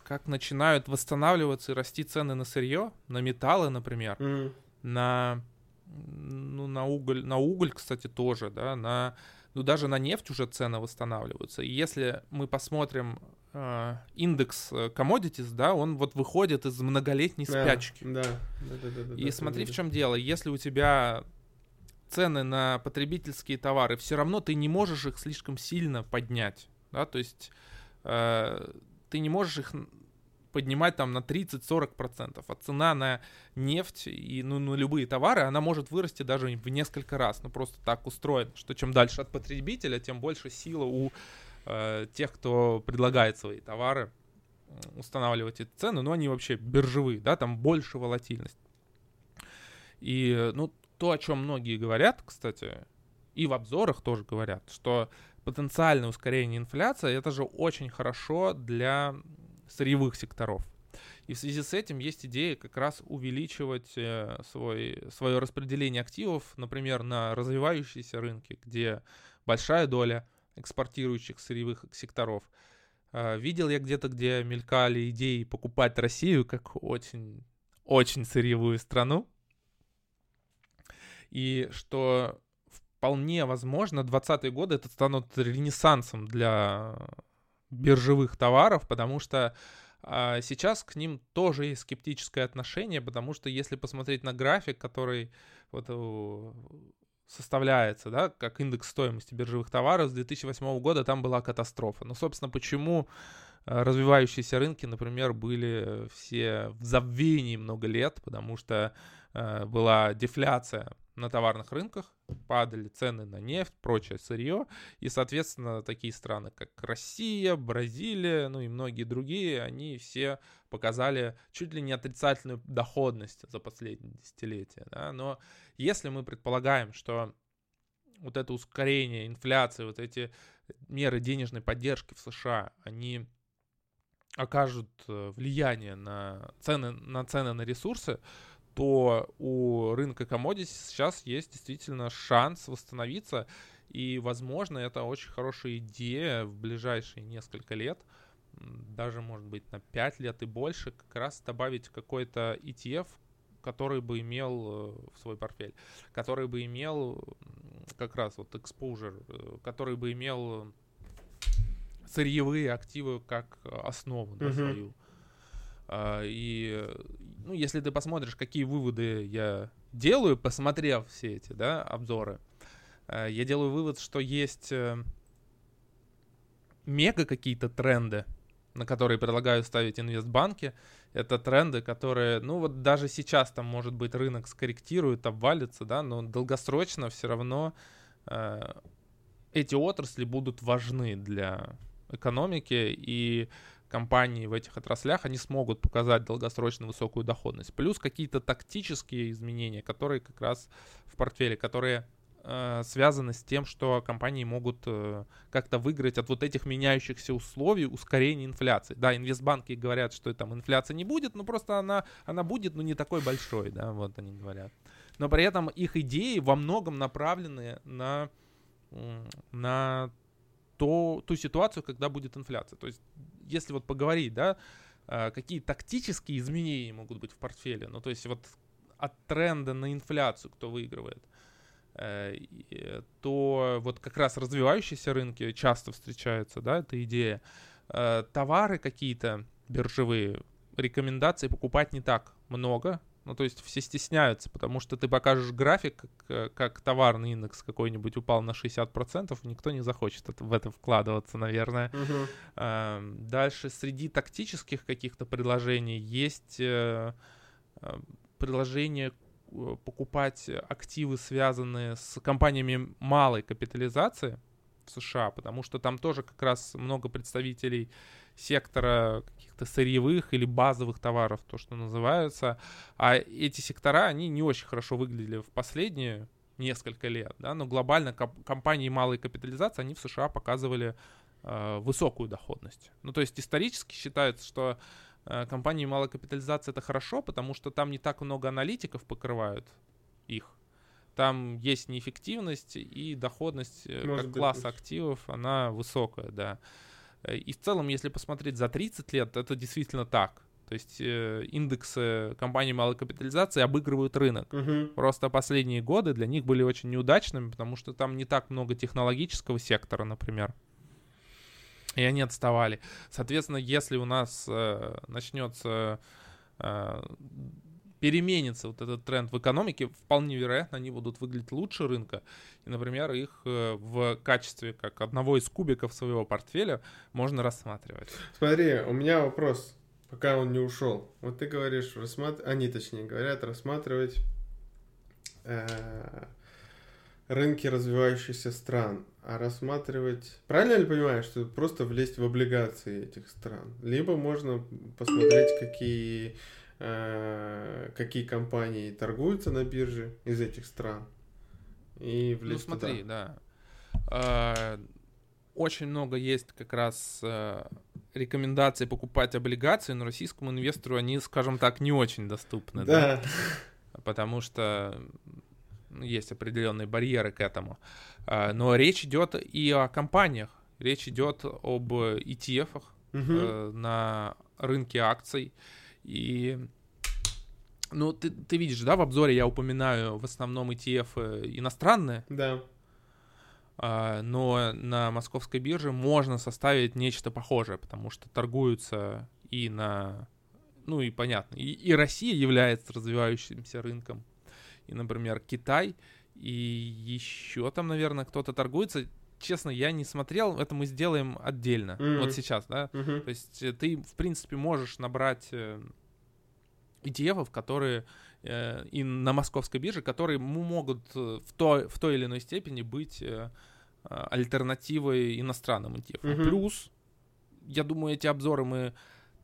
как начинают восстанавливаться и расти цены на сырье, на металлы, например, mm. на, ну, на уголь, на уголь, кстати, тоже, да, на ну даже на нефть уже цены восстанавливаются. И если мы посмотрим э, индекс э, commodities, да, он вот выходит из многолетней спячки. Да, да, да, да, да И да, смотри, да, в чем дело. Если у тебя цены на потребительские товары, все равно ты не можешь их слишком сильно поднять, да, то есть э, ты не можешь их поднимать там на 30-40%, а цена на нефть и ну, на любые товары, она может вырасти даже в несколько раз. Ну, просто так устроено, что чем дальше от потребителя, тем больше сила у э, тех, кто предлагает свои товары, устанавливать эти цены, но они вообще биржевые, да, там больше волатильность. И, ну, то, о чем многие говорят, кстати, и в обзорах тоже говорят, что потенциальное ускорение инфляции это же очень хорошо для сырьевых секторов. И в связи с этим есть идея как раз увеличивать э, свой, свое распределение активов, например, на развивающиеся рынки, где большая доля экспортирующих сырьевых секторов. Э, видел я где-то, где мелькали идеи покупать Россию как очень, очень сырьевую страну. И что вполне возможно, 20-е годы это станут ренессансом для биржевых товаров, потому что а, сейчас к ним тоже есть скептическое отношение, потому что если посмотреть на график, который вот составляется, да, как индекс стоимости биржевых товаров с 2008 года, там была катастрофа. Ну, собственно, почему а, развивающиеся рынки, например, были все в забвении много лет, потому что э, была дефляция на товарных рынках, падали цены на нефть, прочее сырье, и, соответственно, такие страны, как Россия, Бразилия, ну и многие другие, они все показали чуть ли не отрицательную доходность за последние десятилетия. Да? Но если мы предполагаем, что вот это ускорение инфляции, вот эти меры денежной поддержки в США, они окажут э, влияние на цены на, цены на ресурсы, то у рынка commodities сейчас есть действительно шанс восстановиться. И, возможно, это очень хорошая идея в ближайшие несколько лет, даже, может быть, на 5 лет и больше, как раз добавить какой-то ETF, который бы имел э, в свой портфель, который бы имел как раз вот exposure, э, который бы имел сырьевые активы как основу на uh-huh. свою. А, и, ну, если ты посмотришь, какие выводы я делаю, посмотрев все эти, да, обзоры, а, я делаю вывод, что есть э, мега какие-то тренды, на которые предлагаю ставить инвестбанки. Это тренды, которые, ну вот даже сейчас там, может быть, рынок скорректирует, обвалится, да, но долгосрочно все равно э, эти отрасли будут важны для экономики, и компании в этих отраслях, они смогут показать долгосрочно высокую доходность. Плюс какие-то тактические изменения, которые как раз в портфеле, которые э, связаны с тем, что компании могут э, как-то выиграть от вот этих меняющихся условий ускорения инфляции. Да, инвестбанки говорят, что там инфляция не будет, но просто она, она будет, но не такой большой, да, вот они говорят. Но при этом их идеи во многом направлены на, на то, ту ситуацию, когда будет инфляция. То есть если вот поговорить, да, э, какие тактические изменения могут быть в портфеле, ну, то есть вот от тренда на инфляцию кто выигрывает, э, то вот как раз развивающиеся рынки часто встречаются, да, эта идея. Товары какие-то биржевые, рекомендаций покупать не так много, ну, то есть все стесняются, потому что ты покажешь график, как, как товарный индекс какой-нибудь упал на 60%, никто не захочет это, в это вкладываться, наверное. Uh-huh. А, дальше среди тактических каких-то предложений есть э, э, предложение э, покупать активы, связанные с компаниями малой капитализации США, потому что там тоже как раз много представителей сектора каких-то сырьевых или базовых товаров, то, что называется. А эти сектора, они не очень хорошо выглядели в последние несколько лет, да, но глобально комп- компании малой капитализации, они в США показывали э, высокую доходность. Ну, то есть исторически считается, что э, компании малой капитализации это хорошо, потому что там не так много аналитиков покрывают их. Там есть неэффективность и доходность э, Может как класса активов, она высокая, да. Э, и в целом, если посмотреть за 30 лет, это действительно так. То есть э, индексы компаний малой капитализации обыгрывают рынок. Угу. Просто последние годы для них были очень неудачными, потому что там не так много технологического сектора, например. И они отставали. Соответственно, если у нас э, начнется э, переменится вот этот тренд в экономике, вполне вероятно, они будут выглядеть лучше рынка. И, например, их э, в качестве как одного из кубиков своего портфеля можно рассматривать. Смотри, у меня вопрос, пока он не ушел. Вот ты говоришь, рассматр... они точнее говорят, рассматривать э, рынки развивающихся стран, а рассматривать... Правильно ли понимаю, что просто влезть в облигации этих стран? Либо можно посмотреть, какие какие компании торгуются на бирже из этих стран. И влезть Ну смотри, туда. да. А, очень много есть как раз э, рекомендаций покупать облигации, но российскому инвестору они, скажем так, не очень доступны. Да. да? Потому что есть определенные барьеры к этому. А, но речь идет и о компаниях. Речь идет об ETF угу. на рынке акций. И, ну, ты, ты видишь, да, в обзоре я упоминаю в основном ETF э, иностранные. Да. А, но на московской бирже можно составить нечто похожее, потому что торгуются и на... Ну и понятно, и, и Россия является развивающимся рынком, и, например, Китай, и еще там, наверное, кто-то торгуется честно, я не смотрел, это мы сделаем отдельно, mm-hmm. вот сейчас, да. Mm-hmm. То есть э, ты, в принципе, можешь набрать ETF, которые э, и на московской бирже, которые могут э, в той, в той или иной степени быть альтернативой иностранным ETF. Mm-hmm. Плюс, я думаю, эти обзоры мы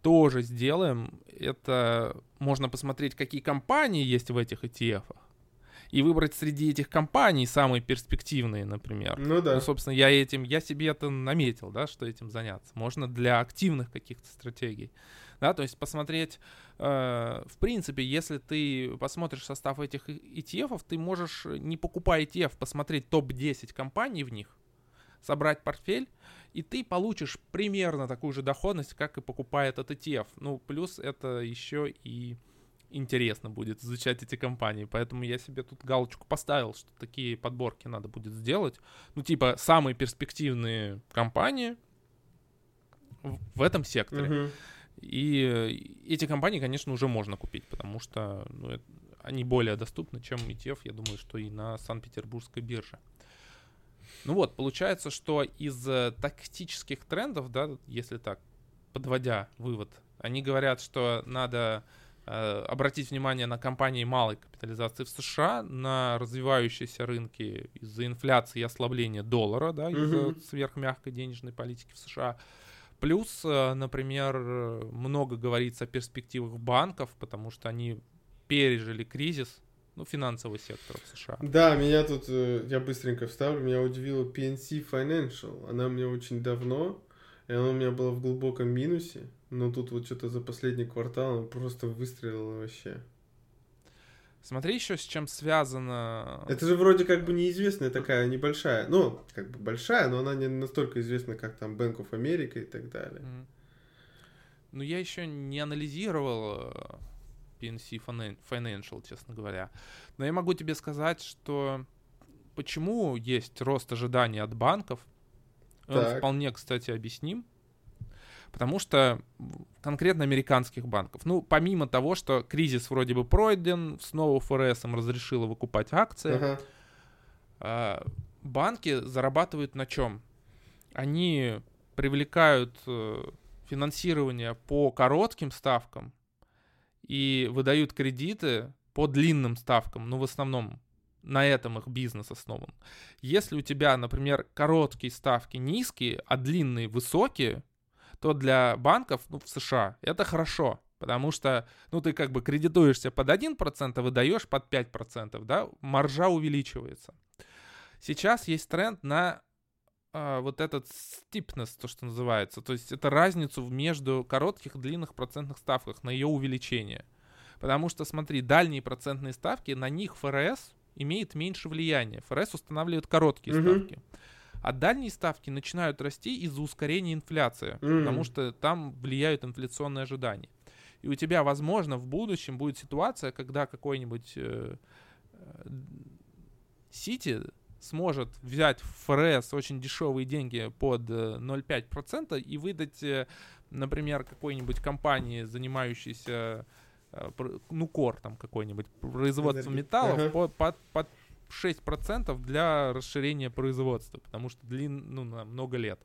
тоже сделаем. Это можно посмотреть, какие компании есть в этих ETF и выбрать среди этих компаний самые перспективные, например. Ну да. Ну, собственно, я этим, я себе это наметил, да, что этим заняться. Можно для активных каких-то стратегий. Да, то есть посмотреть, э, в принципе, если ты посмотришь состав этих ETF, ты можешь, не покупая ETF, посмотреть топ-10 компаний в них, собрать портфель, и ты получишь примерно такую же доходность, как и покупая этот ETF. Ну, плюс это еще и интересно будет изучать эти компании. Поэтому я себе тут галочку поставил, что такие подборки надо будет сделать. Ну, типа, самые перспективные компании в, этом секторе. Uh-huh. И эти компании, конечно, уже можно купить, потому что ну, они более доступны, чем ETF, я думаю, что и на Санкт-Петербургской бирже. Ну вот, получается, что из э, тактических трендов, да, если так, подводя вывод, они говорят, что надо Э, обратить внимание на компании малой капитализации в США, на развивающиеся рынки из-за инфляции и ослабления доллара, да, из-за mm-hmm. сверхмягкой денежной политики в США. Плюс, э, например, много говорится о перспективах банков, потому что они пережили кризис, ну, финансового сектора в США. Да, меня тут, э, я быстренько вставлю, меня удивила PNC Financial. Она у меня очень давно, и она у меня была в глубоком минусе. Но тут вот что-то за последний квартал он просто выстрелил вообще. Смотри еще с чем связано. Это же вроде как бы неизвестная такая небольшая, ну, как бы большая, но она не настолько известна, как там Bank of America и так далее. ну, я еще не анализировал э, PNC Financial, честно говоря. Но я могу тебе сказать, что почему есть рост ожиданий от банков, он вполне, кстати, объясним. Потому что конкретно американских банков, ну, помимо того, что кризис вроде бы пройден, снова ФРС им разрешила выкупать акции, uh-huh. банки зарабатывают на чем? Они привлекают э, финансирование по коротким ставкам и выдают кредиты по длинным ставкам, ну, в основном на этом их бизнес основан. Если у тебя, например, короткие ставки низкие, а длинные высокие, то для банков ну, в США это хорошо, потому что, ну, ты как бы кредитуешься под 1%, а выдаешь под 5%, да, маржа увеличивается. Сейчас есть тренд на а, вот этот стипнес, то, что называется, то есть это разницу между коротких и длинных процентных ставках, на ее увеличение. Потому что, смотри, дальние процентные ставки, на них ФРС имеет меньше влияния. ФРС устанавливает короткие mm-hmm. ставки. А дальние ставки начинают расти из-за ускорения инфляции, mm-hmm. потому что там влияют инфляционные ожидания. И у тебя, возможно, в будущем будет ситуация, когда какой-нибудь э, Сити э, сможет взять в ФРС очень дешевые деньги под 0,5% э, и выдать, э, например, какой-нибудь компании, занимающейся Э, ну, кор там какой-нибудь, производство металлов ага. под, под, под 6% для расширения производства, потому что длин, ну, на много лет.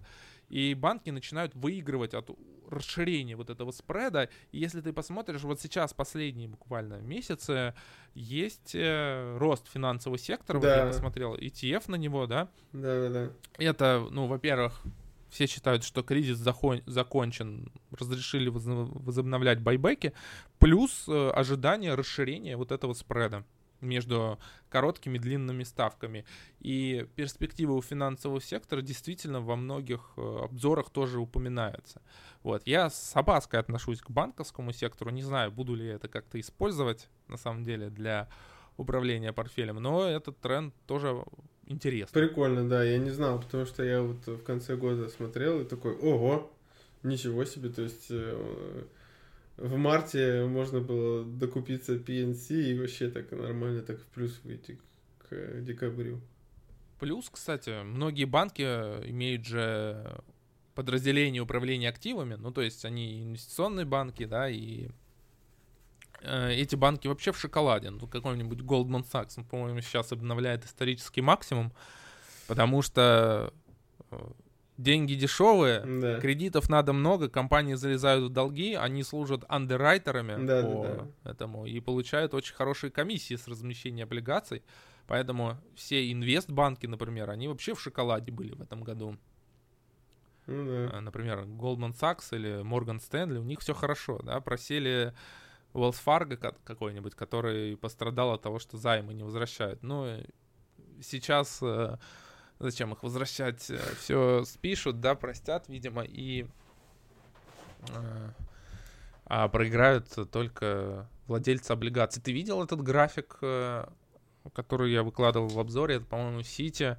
И банки начинают выигрывать от расширения вот этого спреда. И если ты посмотришь, вот сейчас последние буквально месяцы есть э, рост финансового сектора. Да. Вот я посмотрел ETF на него, да? Да, да, да. Это, ну, во-первых, все считают, что кризис захон- закончен, разрешили возобновлять байбеки, плюс э, ожидание расширения вот этого спреда между короткими и длинными ставками. И перспективы у финансового сектора действительно во многих э, обзорах тоже упоминаются. Вот. Я с опаской отношусь к банковскому сектору. Не знаю, буду ли я это как-то использовать на самом деле для управления портфелем, но этот тренд тоже интересно. Прикольно, да, я не знал, потому что я вот в конце года смотрел и такой, ого, ничего себе, то есть э, в марте можно было докупиться PNC и вообще так нормально так в плюс выйти к декабрю. Плюс, кстати, многие банки имеют же подразделение управления активами, ну то есть они инвестиционные банки, да, и Э, эти банки вообще в шоколаде. Ну, какой-нибудь Goldman Sachs, по-моему, сейчас обновляет исторический максимум, потому что э, деньги дешевые, да. кредитов надо много, компании залезают в долги, они служат андеррайтерами да, по да, да. этому и получают очень хорошие комиссии с размещения облигаций. Поэтому все инвестбанки, например, они вообще в шоколаде были в этом году. Ну, да. Э, например, Goldman Sachs или Morgan Stanley, у них все хорошо, да, просели Wells Fargo какой-нибудь, который пострадал от того, что займы не возвращают. Ну, сейчас э, зачем их возвращать? Э, Все спишут, да, простят, видимо, и э, а проиграют только владельцы облигаций. Ты видел этот график, который я выкладывал в обзоре? Это, по-моему, Сити.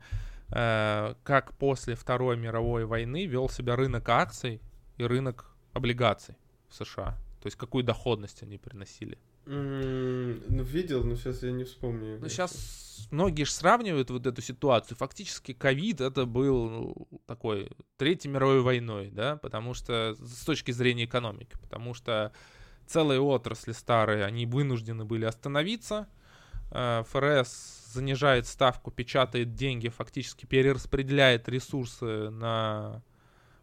Как после Второй мировой войны вел себя рынок акций и рынок облигаций в США. То есть какую доходность они приносили? Ну, видел, но сейчас я не вспомню. Ну, сейчас многие же сравнивают вот эту ситуацию. Фактически ковид это был ну, такой Третьей мировой войной, да, потому что с точки зрения экономики, потому что целые отрасли старые, они вынуждены были остановиться. Э, ФРС занижает ставку, печатает деньги, фактически перераспределяет ресурсы на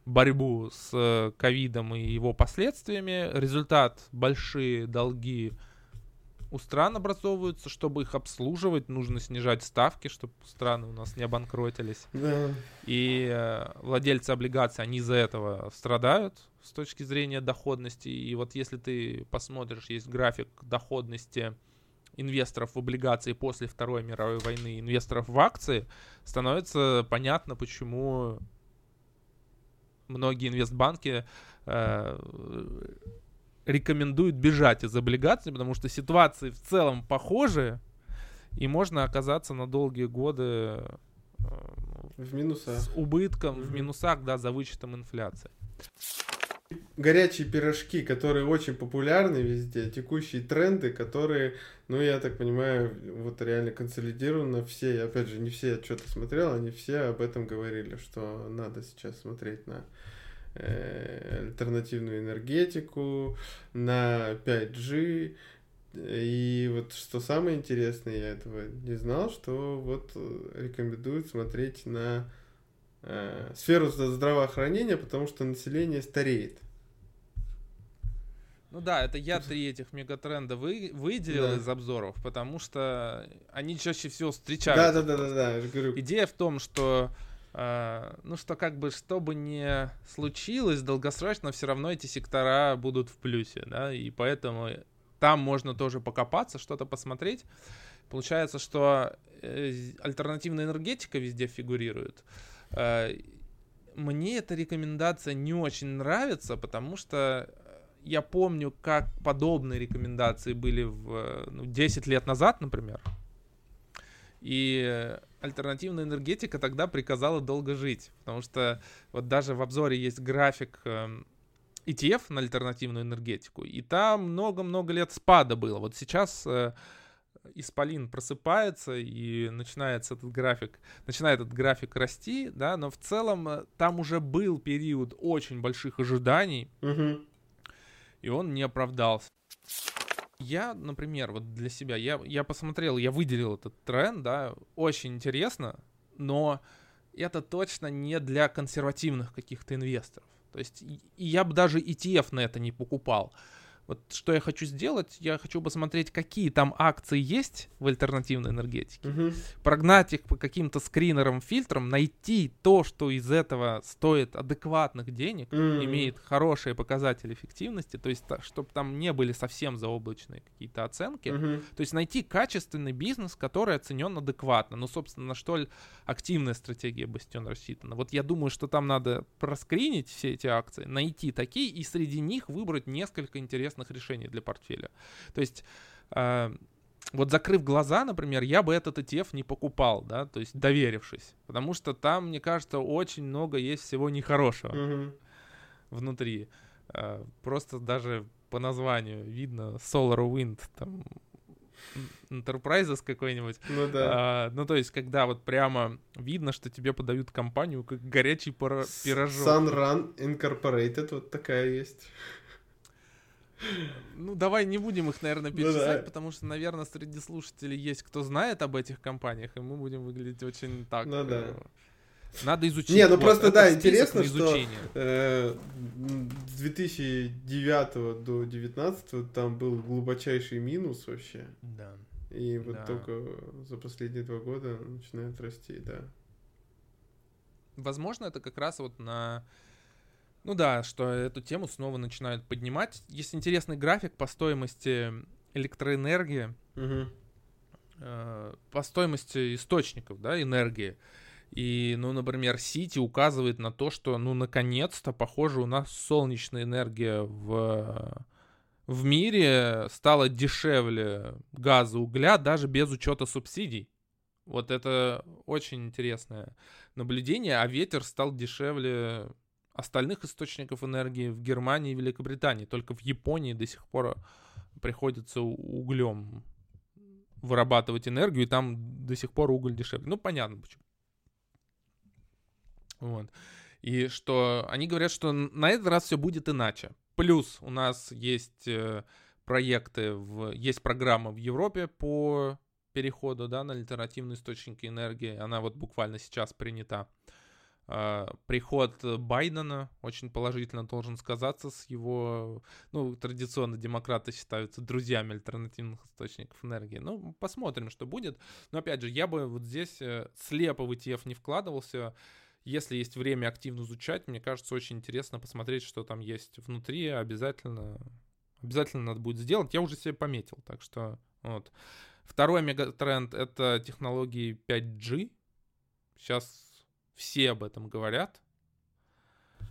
борьбу с ковидом и его последствиями. Результат — большие долги у стран образовываются, чтобы их обслуживать, нужно снижать ставки, чтобы страны у нас не обанкротились. Да. И э, владельцы облигаций, они из-за этого страдают с точки зрения доходности. И вот если ты посмотришь, есть график доходности инвесторов в облигации после Второй мировой войны, инвесторов в акции, становится понятно, почему многие инвестбанки э, рекомендуют бежать из облигаций, потому что ситуации в целом похожи, и можно оказаться на долгие годы э, в минусах. с убытком, mm-hmm. в минусах, да, за вычетом инфляции. горячие пирожки, которые очень популярны везде, текущие тренды, которые, ну, я так понимаю, вот реально консолидированы все, и, опять же, не все я что-то смотрел, они все об этом говорили, что надо сейчас смотреть на альтернативную энергетику, на 5G, и вот что самое интересное, я этого не знал, что вот рекомендуют смотреть на э, сферу здравоохранения, потому что население стареет. Ну да, это я три этих мегатренда вы, выделил да. из обзоров, потому что они чаще всего встречаются. Да, да, да, да, да. Идея в том, что э, ну что как бы что бы ни случилось, долгосрочно все равно эти сектора будут в плюсе, да, и поэтому там можно тоже покопаться, что-то посмотреть. Получается, что э, альтернативная энергетика везде фигурирует. Э, мне эта рекомендация не очень нравится, потому что я помню, как подобные рекомендации были в ну, 10 лет назад, например. И альтернативная энергетика тогда приказала долго жить. Потому что вот даже в обзоре есть график ETF эм, на альтернативную энергетику. И там много-много лет спада было. Вот сейчас э, Исполин просыпается и начинается этот график, начинает этот график расти, да, но в целом э, там уже был период очень больших ожиданий. Угу и он не оправдался. Я, например, вот для себя, я, я посмотрел, я выделил этот тренд, да, очень интересно, но это точно не для консервативных каких-то инвесторов. То есть я бы даже ETF на это не покупал. Вот что я хочу сделать, я хочу посмотреть, какие там акции есть в альтернативной энергетике, угу. прогнать их по каким-то скринерам, фильтрам, найти то, что из этого стоит адекватных денег, угу. имеет хорошие показатели эффективности, то есть чтобы там не были совсем заоблачные какие-то оценки, угу. то есть найти качественный бизнес, который оценен адекватно. Ну, собственно, на что активная стратегия Бастион рассчитана. Вот я думаю, что там надо проскринить все эти акции, найти такие и среди них выбрать несколько интересных интересных решений для портфеля. То есть э, вот закрыв глаза, например, я бы этот ETF не покупал, да, то есть доверившись, потому что там, мне кажется, очень много есть всего нехорошего mm-hmm. внутри. Э, просто даже по названию видно Solar Wind, там Enterprises какой-нибудь. Ну да. А, ну то есть, когда вот прямо видно, что тебе подают компанию как горячий пора- пирожок. Sunrun Incorporated, вот такая есть. Ну, давай не будем их, наверное, перечислять, ну, да. потому что, наверное, среди слушателей есть кто знает об этих компаниях, и мы будем выглядеть очень так. Ну да. Э, надо изучить. Не, ну вот, просто да, интересно, что э, с 2009 до 2019 там был глубочайший минус вообще. Да. И вот да. только за последние два года начинает расти, да. Возможно, это как раз вот на ну да, что эту тему снова начинают поднимать. Есть интересный график по стоимости электроэнергии, угу. э, по стоимости источников, да, энергии. И, ну, например, Сити указывает на то, что, ну, наконец-то, похоже, у нас солнечная энергия в, в мире стала дешевле газа, угля, даже без учета субсидий. Вот это очень интересное наблюдение, а ветер стал дешевле остальных источников энергии в Германии и Великобритании. Только в Японии до сих пор приходится углем вырабатывать энергию, и там до сих пор уголь дешевле. Ну, понятно почему. Вот. И что они говорят, что на этот раз все будет иначе. Плюс у нас есть э, проекты, в, есть программа в Европе по переходу да, на альтернативные источники энергии. Она вот буквально сейчас принята. А, приход Байдена очень положительно должен сказаться с его, ну, традиционно демократы считаются друзьями альтернативных источников энергии. Ну, посмотрим, что будет. Но, опять же, я бы вот здесь э, слепо в ETF не вкладывался. Если есть время активно изучать, мне кажется, очень интересно посмотреть, что там есть внутри. Обязательно, обязательно надо будет сделать. Я уже себе пометил, так что вот. Второй мегатренд — это технологии 5G. Сейчас все об этом говорят.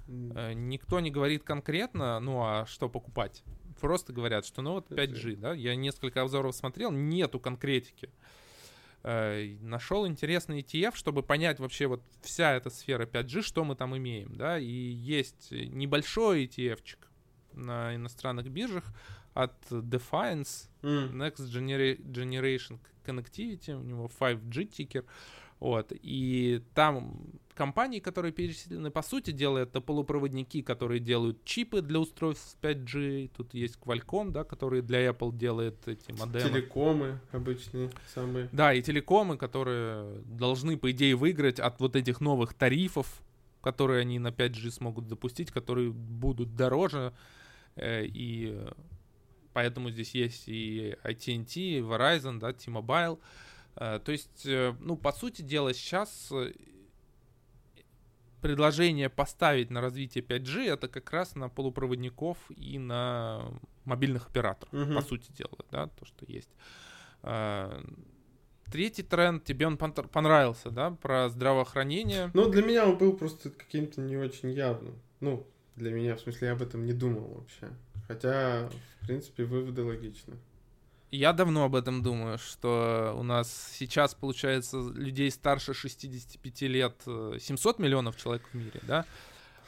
Mm. Никто не говорит конкретно, ну а что покупать. Просто говорят, что ну вот 5G, да, я несколько обзоров смотрел, нету конкретики. э, нашел интересный ETF, чтобы понять вообще вот вся эта сфера 5G, что мы там имеем, да, и есть небольшой ETF-чик на иностранных биржах от Defiance, mm. Next Generation Connectivity, у него 5G тикер, вот, и там компании, которые перечислены, по сути дела, это полупроводники, которые делают чипы для устройств 5G, тут есть Qualcomm, да, который для Apple делает эти модемы. Телекомы обычные самые. Да, и телекомы, которые должны, по идее, выиграть от вот этих новых тарифов, которые они на 5G смогут запустить, которые будут дороже, э, и поэтому здесь есть и AT&T, Verizon, да, T-Mobile, Э, то есть, э, ну, по сути дела, сейчас э, предложение поставить на развитие 5G это как раз на полупроводников и на мобильных операторов, угу. по сути дела, да, то, что есть. Третий тренд, тебе он понравился, да, про здравоохранение? Ну, для меня он был просто каким-то не очень явным. Ну, для меня, в смысле, я об этом не думал вообще. Хотя, в принципе, выводы логичны. Я давно об этом думаю, что у нас сейчас, получается, людей старше 65 лет 700 э, миллионов человек в мире, да?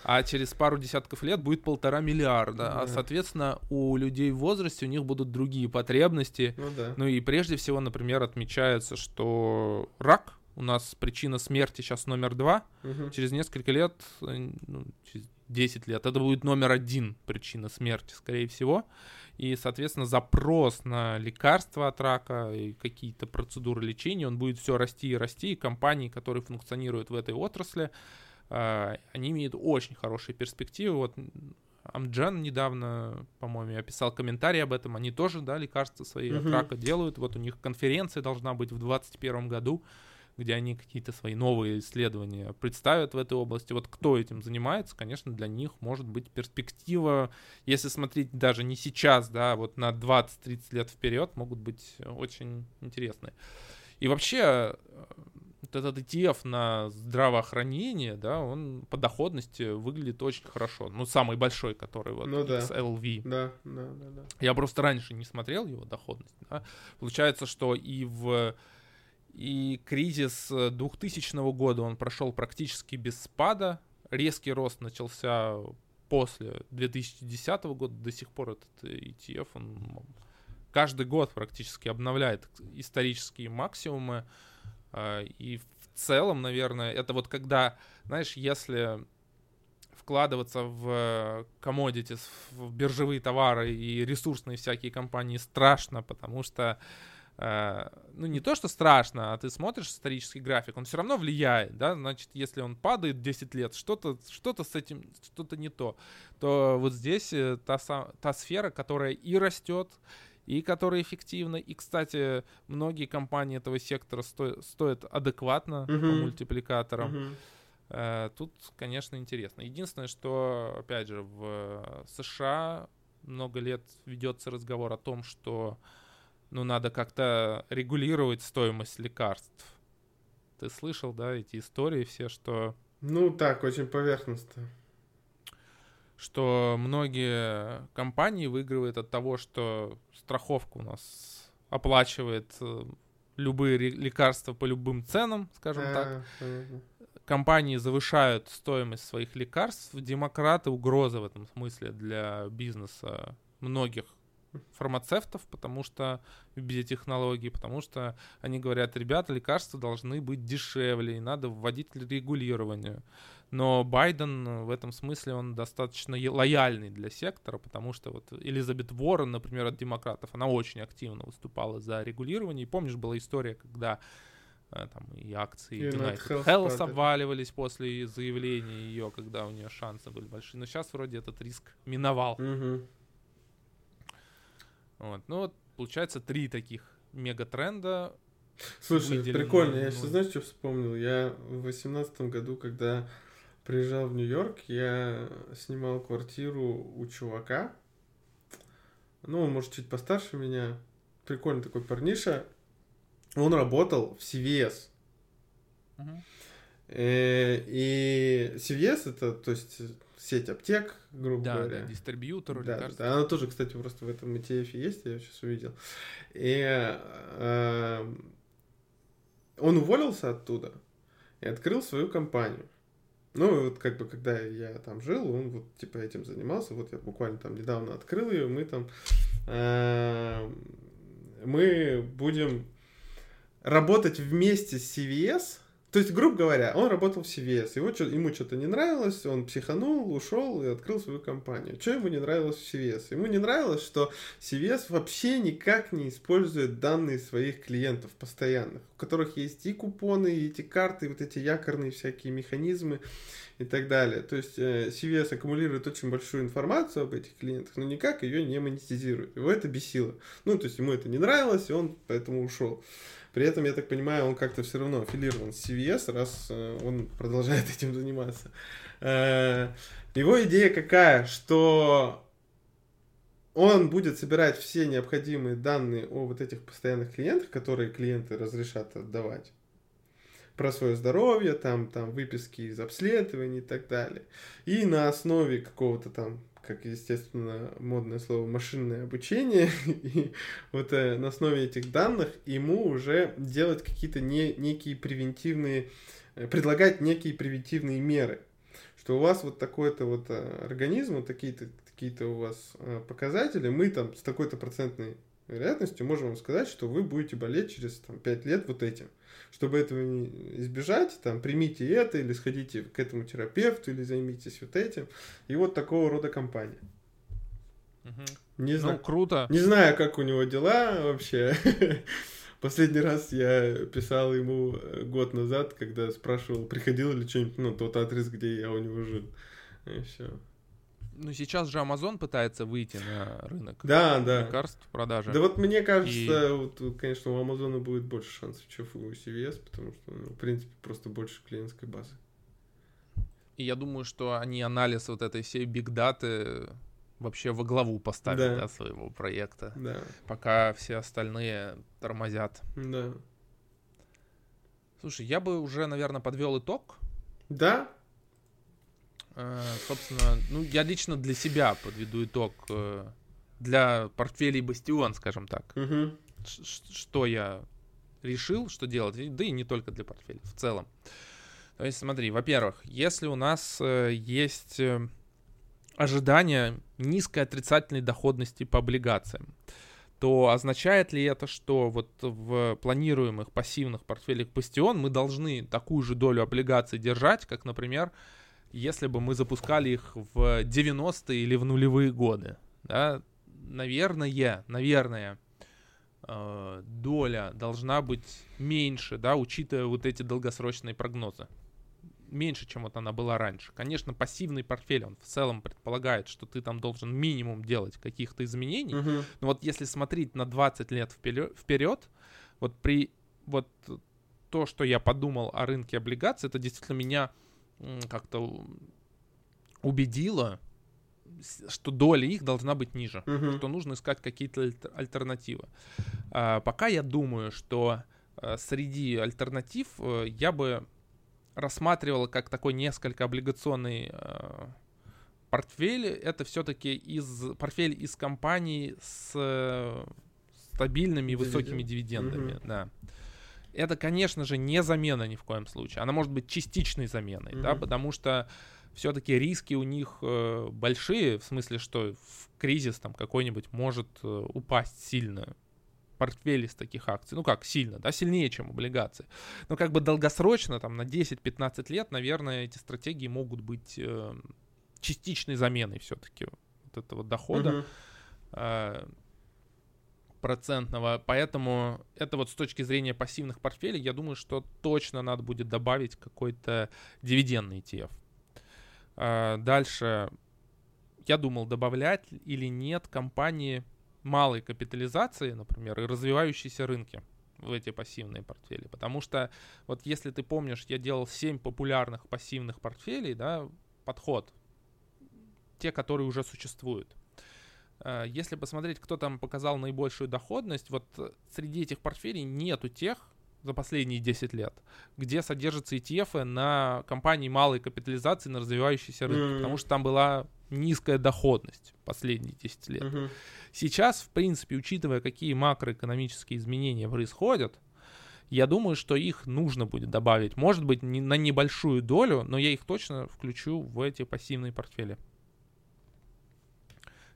А через пару десятков лет будет полтора миллиарда. Да. А, соответственно, у людей в возрасте у них будут другие потребности. Ну, да. ну и прежде всего, например, отмечается, что рак у нас причина смерти сейчас номер два. Угу. Через несколько лет, э, ну, через 10 лет, это будет номер один причина смерти, скорее всего и, соответственно, запрос на лекарства от рака и какие-то процедуры лечения, он будет все расти и расти, и компании, которые функционируют в этой отрасли, а, они имеют очень хорошие перспективы. Вот Амджан недавно, по-моему, я писал комментарий об этом, они тоже, да, лекарства свои uh-huh. от рака делают, вот у них конференция должна быть в 2021 году, где они какие-то свои новые исследования представят в этой области. Вот кто этим занимается, конечно, для них может быть перспектива, если смотреть даже не сейчас, да, вот на 20-30 лет вперед, могут быть очень интересные. И вообще, э, вот этот ETF на здравоохранение, да, он по доходности выглядит очень хорошо. Ну, самый большой, который вот ну, да. XLV. Да, да, да, да. Я просто раньше не смотрел его доходность. Да. Получается, что и в и кризис 2000 э, года он прошел практически без спада. Резкий рост начался после 2010 года. До сих пор этот ETF, он каждый год практически обновляет исторические максимумы. А, и в целом, наверное, это вот когда, знаешь, если вкладываться в commodities, в биржевые товары и ресурсные всякие компании страшно, потому что Э, ну, не то, что страшно, а ты смотришь исторический график, он все равно влияет, да, значит, если он падает 10 лет, что-то что с этим, что-то не то, то вот здесь э, та, та сфера, которая и растет, и которая эффективна, и, кстати, многие компании этого сектора сто, стоят адекватно uh-huh. по мультипликаторам. Uh-huh. Тут, конечно, интересно. Единственное, что, опять же, в США много лет ведется разговор о том, что ну, надо как-то регулировать стоимость лекарств. Ты слышал, да, эти истории все, что... Ну, так, очень поверхностно. Что многие компании выигрывают от того, что страховка у нас оплачивает э, любые лекарства по любым ценам, скажем а, так. Понятно. Компании завышают стоимость своих лекарств. Демократы угроза в этом смысле для бизнеса многих фармацевтов, потому что биотехнологии, потому что они говорят, ребята, лекарства должны быть дешевле, и надо вводить регулирование. Но Байден в этом смысле, он достаточно лояльный для сектора, потому что вот Элизабет Уоррен, например, от демократов, она очень активно выступала за регулирование. И помнишь, была история, когда э, там и акции United, United Health обваливались после заявления ее, когда у нее шансы были большие. Но сейчас вроде этот риск миновал. Угу. Вот. Ну вот, получается, три таких мегатренда. Слушай, выделены, прикольно, я сейчас, знаешь, что вспомнил? Я в восемнадцатом году, когда приезжал в Нью-Йорк, я снимал квартиру у чувака. Ну, он, может, чуть постарше меня. Прикольный такой парниша. Он работал в CVS. Uh-huh. И CVS это, то есть, сеть аптек, грубо да, говоря. Да, дистрибьютор, да, лекарств. Да, она тоже, кстати, просто в этом ETF есть, я сейчас увидел. И э, он уволился оттуда и открыл свою компанию. Ну, вот как бы, когда я там жил, он вот типа этим занимался. Вот я буквально там недавно открыл ее, мы там э, мы будем работать вместе с CVS, то есть, грубо говоря, он работал в CVS, его, ему что-то не нравилось, он психанул, ушел и открыл свою компанию. Что ему не нравилось в CVS? Ему не нравилось, что CVS вообще никак не использует данные своих клиентов постоянных, у которых есть и купоны, и эти карты, и вот эти якорные всякие механизмы и так далее. То есть э, CVS аккумулирует очень большую информацию об этих клиентах, но никак ее не монетизирует. Его это бесило. Ну, то есть ему это не нравилось, и он поэтому ушел. При этом, я так понимаю, он как-то все равно аффилирован с CVS, раз э, он продолжает этим заниматься. Э, его идея какая? Что он будет собирать все необходимые данные о вот этих постоянных клиентах, которые клиенты разрешат отдавать про свое здоровье, там, там выписки из обследований и так далее. И на основе какого-то там как, естественно, модное слово машинное обучение, и вот э, на основе этих данных ему уже делать какие-то не, некие превентивные, э, предлагать некие превентивные меры, что у вас вот такой-то вот э, организм, вот такие-то какие-то у вас э, показатели, мы там с такой-то процентной вероятностью можем вам сказать, что вы будете болеть через там, 5 лет вот этим. Чтобы этого не избежать, там, примите это, или сходите к этому терапевту, или займитесь вот этим. И вот такого рода компания. Угу. Не знаю, ну, круто. Не знаю, как у него дела вообще. Последний раз я писал ему э, год назад, когда спрашивал, приходил ли что-нибудь, ну, тот адрес, где я у него жил. И все. Ну, сейчас же Amazon пытается выйти на рынок да, да. лекарств продажи. Да вот мне кажется, и... вот, конечно, у Amazon будет больше шансов, чем у CVS, потому что, ну, в принципе, просто больше клиентской базы. И я думаю, что они анализ вот этой всей биг-даты вообще во главу поставят да. Да, своего проекта. Да. Пока все остальные тормозят. Да. Слушай, я бы уже, наверное, подвел итог. Да, собственно, ну, я лично для себя подведу итог э, для портфелей Бастион, скажем так. Угу. Что я решил, что делать, да и не только для портфелей, в целом. То есть, смотри, во-первых, если у нас э, есть ожидание низкой отрицательной доходности по облигациям, то означает ли это, что вот в планируемых пассивных портфелях Бастион мы должны такую же долю облигаций держать, как, например, если бы мы запускали их в 90-е или в нулевые годы, да, наверное, наверное, э, доля должна быть меньше, да, учитывая вот эти долгосрочные прогнозы. Меньше, чем вот она была раньше. Конечно, пассивный портфель, он в целом предполагает, что ты там должен минимум делать каких-то изменений. Uh-huh. Но вот если смотреть на 20 лет вперед вот при вот то, что я подумал о рынке облигаций, это действительно меня как-то убедила, что доля их должна быть ниже, uh-huh. что нужно искать какие-то альтернативы. А, пока я думаю, что а, среди альтернатив а, я бы рассматривал как такой несколько облигационный а, портфель. Это все-таки из портфель из компаний с э, стабильными и высокими дивидендами, uh-huh. да это, конечно же, не замена ни в коем случае. Она может быть частичной заменой, mm-hmm. да, потому что все-таки риски у них э, большие, в смысле, что в кризис там какой-нибудь может э, упасть сильно портфель из таких акций. Ну как, сильно, да, сильнее, чем облигации. Но как бы долгосрочно, там, на 10-15 лет, наверное, эти стратегии могут быть э, частичной заменой все-таки вот этого дохода. Uh-huh процентного, поэтому это вот с точки зрения пассивных портфелей, я думаю, что точно надо будет добавить какой-то дивидендный ETF. А, дальше я думал, добавлять или нет компании малой капитализации, например, и развивающиеся рынки в эти пассивные портфели. Потому что, вот если ты помнишь, я делал 7 популярных пассивных портфелей, да, подход, те, которые уже существуют. Э, если посмотреть, кто там показал наибольшую доходность, вот среди этих портфелей нету тех за последние 10 лет, где содержатся ETF на компании малой капитализации на развивающийся рынок, mm-hmm. потому что там была низкая доходность последние 10 лет. Mm-hmm. Сейчас, в принципе, учитывая, какие макроэкономические изменения происходят, Я думаю, что их нужно будет добавить. Может быть, не на небольшую долю, но я их точно включу в эти пассивные портфели.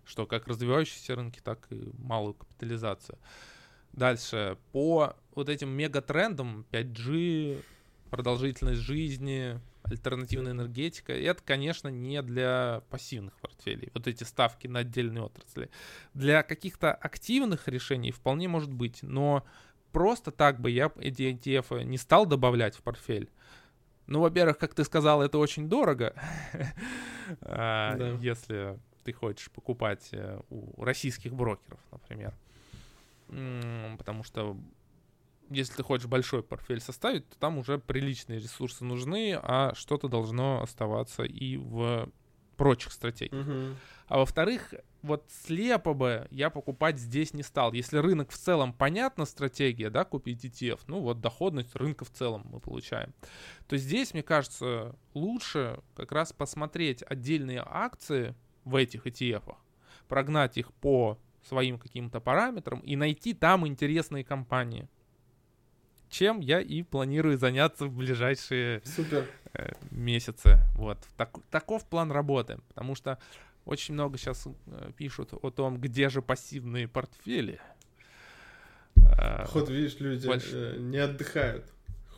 Что как развивающиеся рынки, так и малую капитализацию. Дальше. По вот этим мегатрендам 5G, продолжительность жизни, альтернативная энергетика, это, конечно, не для пассивных портфелей, вот эти ставки на отдельные отрасли. Для каких-то активных решений вполне может быть, но просто так бы я эти ETF не стал добавлять в портфель. Ну, во-первых, как ты сказал, это очень дорого, а, если ты хочешь покупать э, у российских брокеров, например. Потому что если ты хочешь большой портфель составить, то там уже приличные ресурсы нужны, а что-то должно оставаться и в прочих стратегиях. Угу. А во-вторых, вот слепо бы я покупать здесь не стал. Если рынок в целом понятна стратегия, да, купить ETF, ну вот доходность рынка в целом мы получаем, то здесь, мне кажется, лучше как раз посмотреть отдельные акции в этих ETF, прогнать их по своим каким-то параметрам и найти там интересные компании чем я и планирую заняться в ближайшие Супер. Э, месяцы. Вот. Так, таков план работы, потому что очень много сейчас э, пишут о том, где же пассивные портфели. Э, вот видишь, люди Больш... э, не отдыхают.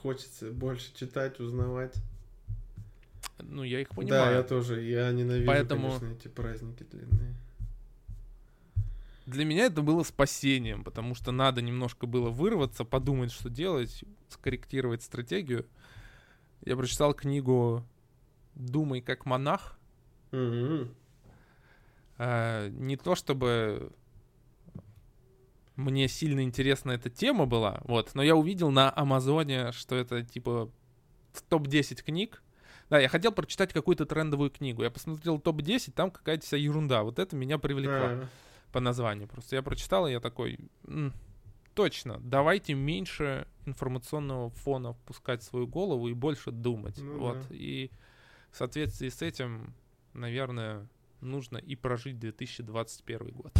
Хочется больше читать, узнавать. Ну, я их понимаю. Да, я тоже. Я ненавижу, Поэтому... конечно, эти праздники длинные для меня это было спасением, потому что надо немножко было вырваться, подумать, что делать, скорректировать стратегию. Я прочитал книгу «Думай как монах». Mm-hmm. А, не то чтобы мне сильно интересна эта тема была, вот, но я увидел на Амазоне, что это типа топ-10 книг. Да, я хотел прочитать какую-то трендовую книгу. Я посмотрел топ-10, там какая-то вся ерунда. Вот это меня привлекло. Uh-huh по названию. Просто я прочитал, и я такой, М, точно, давайте меньше информационного фона впускать в свою голову и больше думать. Ну, вот. Да. И в соответствии с этим, наверное, нужно и прожить 2021 год.